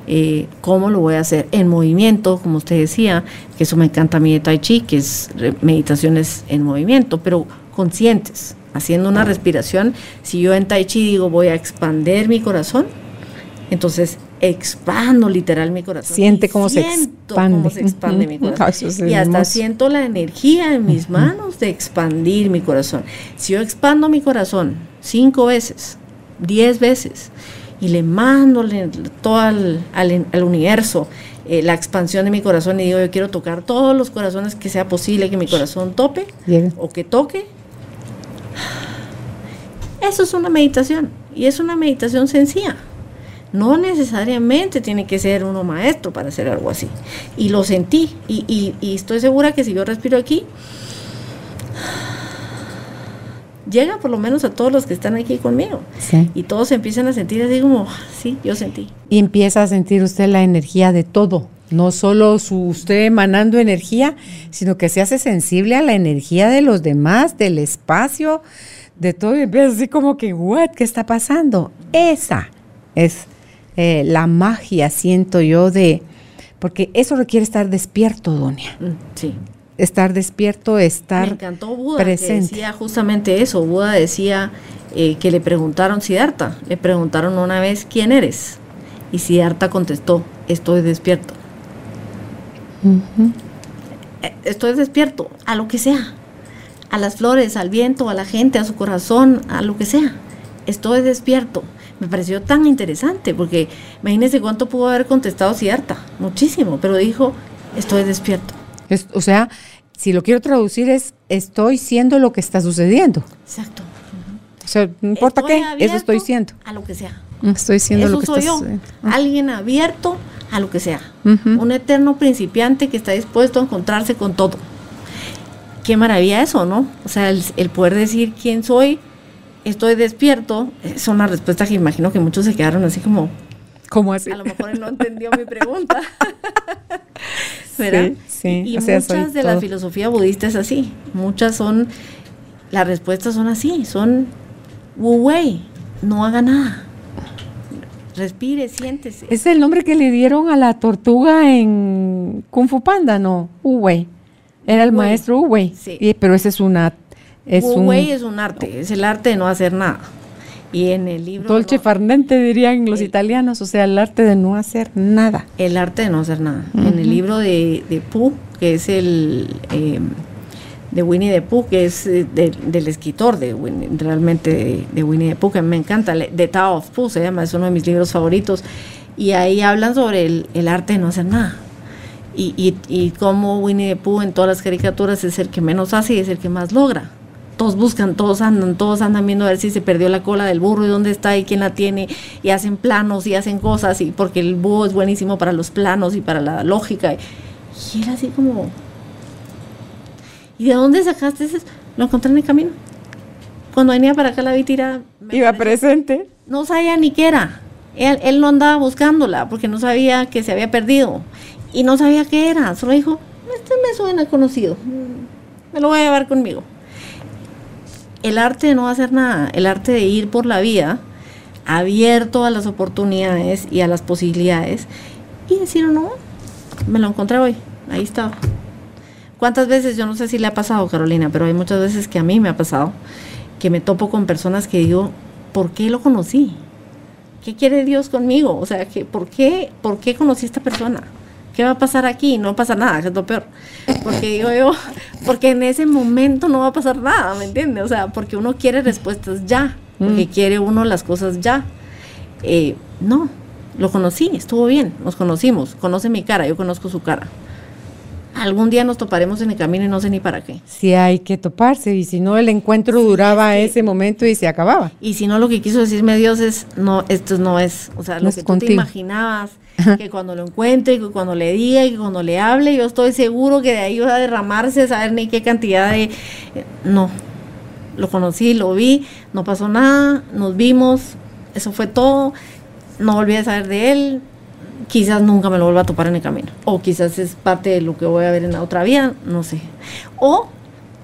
Eh, ¿Cómo lo voy a hacer? En movimiento, como usted decía, que eso me encanta a mí de Tai Chi, que es meditaciones en movimiento, pero conscientes haciendo una respiración, si yo en Tai Chi digo voy a expander mi corazón, entonces expando literal mi corazón. Siente cómo se expande. Cómo se expande mi corazón. y hasta siento la energía en mis manos de expandir mi corazón. Si yo expando mi corazón cinco veces, diez veces, y le mando todo al, al, universo eh, la expansión de mi corazón y digo yo quiero tocar todos los corazones que sea posible que mi corazón tope o que toque, eso es una meditación y es una meditación sencilla. No necesariamente tiene que ser uno maestro para hacer algo así. Y lo sentí y, estoy segura que si yo respiro aquí, llega por lo menos a todos los que están aquí conmigo. Y todos empiezan a sentir así como, sí, yo sentí. Y empieza a sentir usted la energía de todo. No solo su, usted emanando energía, sino que se hace sensible a la energía de los demás, del espacio, de todo y empieza así como que, ¿what? ¿Qué está pasando? Esa es eh, la magia, siento yo, de porque eso requiere estar despierto, Donia. Mm, Sí. Estar despierto, estar Me encantó Buda, presente. que decía justamente eso. Buda decía eh, que le preguntaron, Siddhartha, le preguntaron una vez, ¿quién eres? Y Siddhartha contestó, estoy despierto. Eh, Estoy despierto, a lo que sea. A las flores, al viento, a la gente, a su corazón, a lo que sea. Estoy despierto. Me pareció tan interesante porque imagínense cuánto pudo haber contestado Siddhartha. Muchísimo, pero dijo, estoy despierto. Es- o sea, si lo quiero traducir es estoy siendo lo que está sucediendo. Exacto. O sea, no importa Estoy qué, eso estoy siendo. A lo que sea. Estoy siendo Eso lo que soy está yo. sucediendo. Alguien abierto a lo que sea. Un eterno principiante que está dispuesto a encontrarse con todo. Qué maravilla eso, ¿no? O sea, el, el poder decir quién soy, estoy despierto, es una respuesta que imagino que muchos se quedaron así como, ¿Cómo así? a lo mejor él no entendió mi pregunta. ¿Verdad? Sí, sí, Y o sea, soy muchas de la filosofía budista es así. Muchas son, las respuestas son así, son wu wei, no haga nada. Respire, siéntese. Es el nombre que le dieron a la tortuga en Kung Fu Panda, ¿no? Uwei. Era el maestro Uwei. Sí. Y- pero ese es una... Es un wei es un arte, es el arte de no hacer nada. Y en el libro dolce no- fardente, dirían los El- italianos. O sea, el arte de no hacer nada. El arte de no hacer nada. En el libro de, de Pooh, que es el eh, de Winnie the Pooh, que es eh, de- del escritor de Winnie- realmente de, de Winnie the Pooh, que me encanta, The Tao of Pooh se llama, es uno de mis libros favoritos. Y ahí hablan sobre el, el arte de no hacer nada. Y, y, y cómo Winnie the Pooh en todas las caricaturas es el que menos hace y es el que más logra. Todos buscan, todos andan, todos andan viendo a ver si se perdió la cola del burro y dónde está y quién la tiene. Y hacen planos y hacen cosas, y porque el búho es buenísimo para los planos y para la lógica. Y era así como. ¿Y de dónde sacaste ese? Lo encontré en el camino. Cuando venía para acá la vi tirada. Iba presente. no sabía ni qué era. Él, él no andaba buscándola porque no sabía que se había perdido. Y no sabía qué era. Solo dijo, este me suena conocido. Me lo voy a llevar conmigo. El arte de no hacer nada, el arte de ir por la vida abierto a las oportunidades y a las posibilidades y decir, no, me lo encontré hoy, ahí estaba. ¿Cuántas veces, yo no sé si le ha pasado, Carolina, pero hay muchas veces que a mí me ha pasado, que me topo con personas que digo, ¿por qué lo conocí? ¿Qué quiere Dios conmigo? O sea, que, ¿por, qué, ¿por qué conocí a esta persona? ¿Qué va a pasar aquí? No pasa nada, que es lo peor. Porque digo yo, porque en ese momento no va a pasar nada, ¿me entiendes? O sea, porque uno quiere respuestas ya, porque quiere uno las cosas ya. Eh, no, lo conocí, estuvo bien, nos conocimos, conoce mi cara, yo conozco su cara. Algún día nos toparemos en el camino y no sé ni para qué. Si hay que toparse. Y si no, el encuentro duraba es que- ese momento y se acababa. Y si no, lo que quiso decirme Dios es, no, esto no es, o sea, lo que tú te imaginabas, que cuando lo encuentre, que cuando le diga, y que cuando le hable, yo estoy seguro que de ahí va a derramarse, saber ni qué cantidad de... eh, No, lo conocí, lo vi, no pasó nada, nos vimos, eso fue todo, no volví a saber de él, quizás nunca me lo vuelva a topar en el camino, o quizás es parte de lo que voy a ver en la otra vida, no sé. O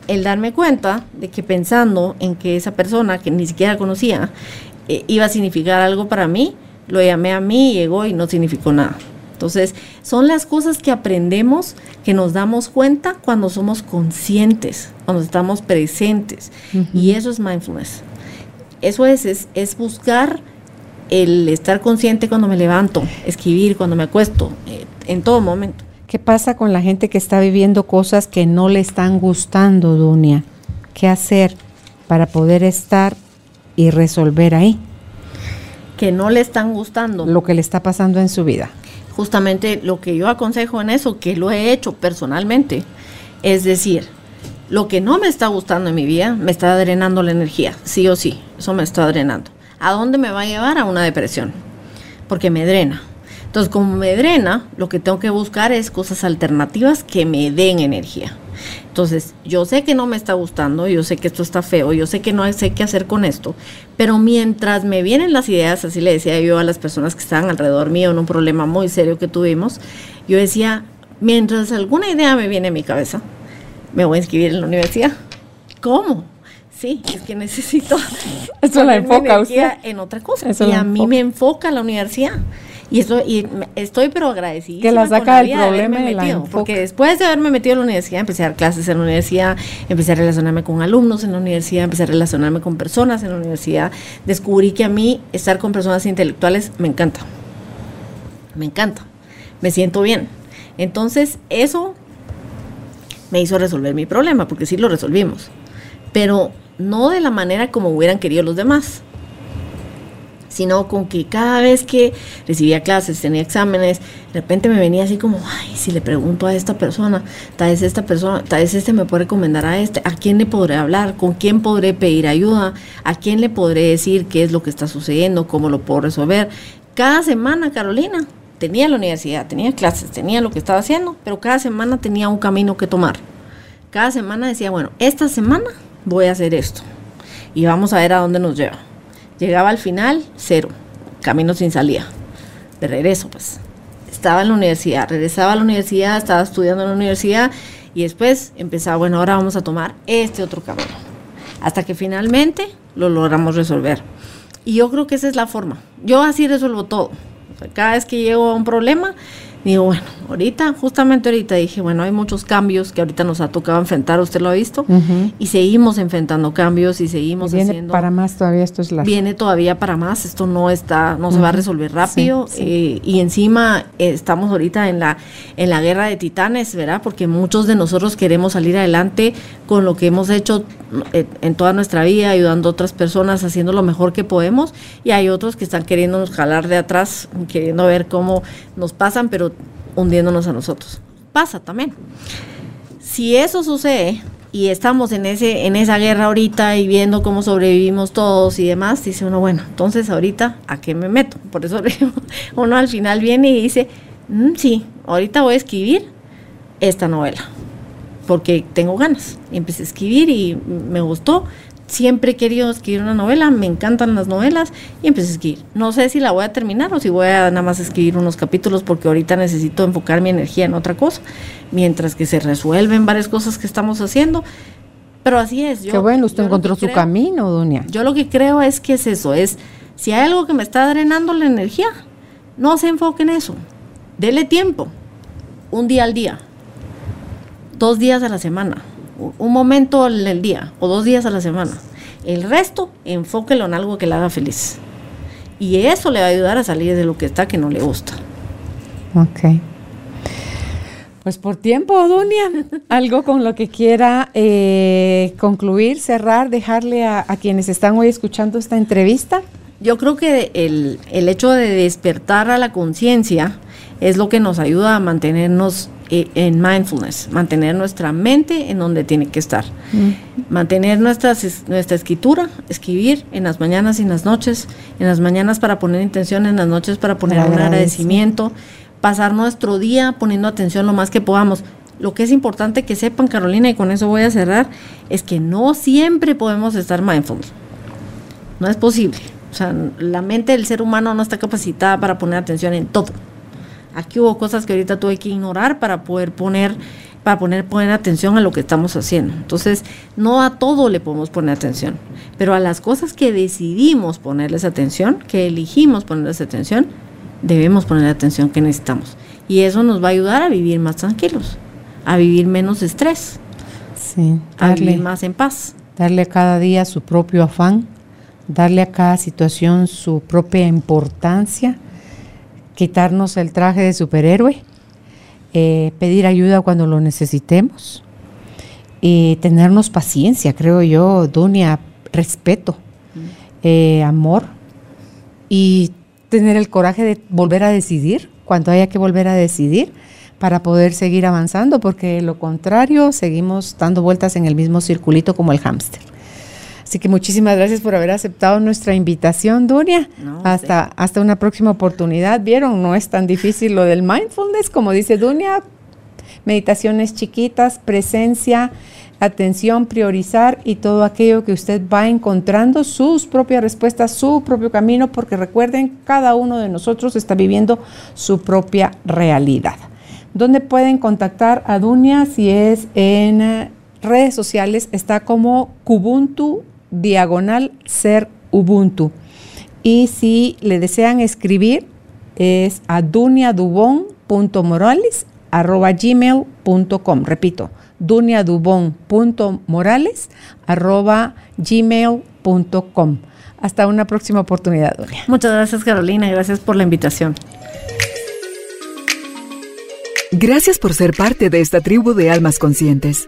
el darme cuenta de que pensando en que esa persona que ni siquiera conocía eh, iba a significar algo para mí, lo llamé a mí llegó y no significó nada. Entonces, son las cosas que aprendemos, que nos damos cuenta cuando somos conscientes, cuando estamos presentes. Y eso es mindfulness. Eso es, es, es buscar el estar consciente cuando me levanto, escribir cuando me acuesto, eh, en todo momento. ¿Qué pasa con la gente que está viviendo cosas que no le están gustando, Dunia? ¿Qué hacer para poder estar y resolver ahí Que no le están gustando. lo que le está pasando en su vida? justamente lo que yo aconsejo en eso, que lo he hecho personalmente, es decir, lo que no me está gustando en mi vida me está drenando la energía, sí o sí, eso me está drenando. ¿A dónde me va a llevar? A una depresión, porque me drena. Entonces, como me drena, lo que tengo que buscar es cosas alternativas que me den energía. Entonces, yo sé que no me está gustando, yo sé que esto está feo, yo sé que no sé qué hacer con esto, pero mientras me vienen las ideas, así le decía yo a las personas que estaban alrededor mío en un problema muy serio que tuvimos, yo decía, mientras alguna idea me viene a mi cabeza, me voy a inscribir en la universidad. ¿Cómo? Sí, es que necesito Eso la enfoca usted. en otra cosa. Eso y a mí enfoca. me enfoca la universidad. Y, estoy, y estoy pero agradecida. Que la saca del problema y la Porque después de haberme metido en la universidad, empecé a dar clases en la universidad, empecé a relacionarme con alumnos en la universidad, empecé a relacionarme con personas en la universidad. Descubrí que a mí estar con personas intelectuales me encanta. Me encanta. Me siento bien. Entonces, eso me hizo resolver mi problema, porque sí lo resolvimos. Pero no de la manera como hubieran querido los demás sino con que cada vez que recibía clases, tenía exámenes, de repente me venía así como, ay, si le pregunto a esta persona, tal vez esta persona, tal vez este me puede recomendar a este, ¿a quién le podré hablar? ¿Con quién podré pedir ayuda? ¿A quién le podré decir qué es lo que está sucediendo? ¿Cómo lo puedo resolver? Cada semana, Carolina, tenía la universidad, tenía clases, tenía lo que estaba haciendo, pero cada semana tenía un camino que tomar. Cada semana decía, bueno, esta semana voy a hacer esto y vamos a ver a dónde nos lleva. Llegaba al final, cero, camino sin salida. De regreso, pues. Estaba en la universidad, regresaba a la universidad, estaba estudiando en la universidad y después empezaba, bueno, ahora vamos a tomar este otro camino. Hasta que finalmente lo logramos resolver. Y yo creo que esa es la forma. Yo así resuelvo todo. cada vez que llego a un problema, digo, bueno, ahorita, justamente ahorita dije, bueno, hay muchos cambios que ahorita nos ha tocado enfrentar, usted lo ha visto, y seguimos enfrentando cambios y seguimos viene haciendo. Para más todavía esto es la. Viene todavía para más, esto no está, no se va a resolver rápido, eh, y encima eh, estamos ahorita en la, en la guerra de titanes, ¿verdad? Porque muchos de nosotros queremos salir adelante con lo que hemos hecho eh, en toda nuestra vida, ayudando a otras personas, haciendo lo mejor que podemos, y hay otros que están queriéndonos jalar de atrás, queriendo ver cómo nos pasan, pero hundiéndonos a nosotros. Pasa también. Si eso sucede y estamos en ese en esa guerra ahorita y viendo cómo sobrevivimos todos y demás, dice uno, bueno, entonces ahorita a qué me meto? Por eso uno al final viene y dice, mm, sí, ahorita voy a escribir esta novela porque tengo ganas. Y empecé a escribir y me gustó siempre he querido escribir una novela, me encantan las novelas y empecé a escribir. No sé si la voy a terminar o si voy a nada más escribir unos capítulos porque ahorita necesito enfocar mi energía en otra cosa, mientras que se resuelven varias cosas que estamos haciendo. Pero así es. Qué bueno, usted encontró su camino, Dunia. Yo lo que creo es que es eso, es si hay algo que me está drenando la energía, no se enfoque en eso. Dele tiempo, un día al día, dos días a la semana un momento en el día o dos días a la semana. El resto, enfóquelo en algo que le haga feliz. Y eso le va a ayudar a salir de lo que está que no le gusta. Ok. Pues por tiempo, Dunia, algo con lo que quiera eh, concluir, cerrar, dejarle a, quienes están hoy escuchando esta entrevista. Yo creo que el, el hecho de despertar a la conciencia es lo que nos ayuda a mantenernos eh, en mindfulness, mantener nuestra mente en donde tiene que estar, mantener nuestra, nuestra escritura, escribir en las mañanas y en las noches, en las mañanas para poner intención, en las noches para poner un agradecimiento, pasar nuestro día poniendo atención lo más que podamos. Lo que es importante que sepan, Carolina, y con eso voy a cerrar, es que no siempre podemos estar mindful. No es posible. O sea, la mente del ser humano no está capacitada para poner atención en todo. Aquí hubo cosas que ahorita tuve que ignorar para poder poner para poner, poner atención a lo que estamos haciendo. Entonces, no a todo le podemos poner atención, pero a las cosas que decidimos ponerles atención, que elegimos ponerles atención, debemos poner la atención que necesitamos. Y eso nos va a ayudar a vivir más tranquilos, a vivir menos estrés, sí, a vivir más en paz. Darle a cada día su propio afán, darle a cada situación su propia importancia quitarnos el traje de superhéroe, eh, pedir ayuda cuando lo necesitemos y tenernos paciencia, creo yo, Dunia, respeto, eh, amor y tener el coraje de volver a decidir cuando haya que volver a decidir para poder seguir avanzando, porque lo contrario seguimos dando vueltas en el mismo circulito como el hámster. Así que muchísimas gracias por haber aceptado nuestra invitación, Dunia. hasta, hasta una próxima oportunidad. Vieron, no es tan difícil lo del mindfulness, como dice Dunia. Meditaciones chiquitas, presencia, atención, priorizar y todo aquello que usted va encontrando, sus propias respuestas, su propio camino, porque recuerden, cada uno de nosotros está viviendo su propia realidad. ¿Dónde pueden contactar a Dunia? Si es en eh, redes sociales, está como Kubuntu diagonal ser Ubuntu. Y si le desean escribir, es a duniadubon.morales.gmail.com. Repito, duniadubon.morales.gmail.com. Hasta una próxima oportunidad, Dunia. Muchas gracias, Carolina. Gracias por la invitación. Gracias por ser parte de esta tribu de almas conscientes.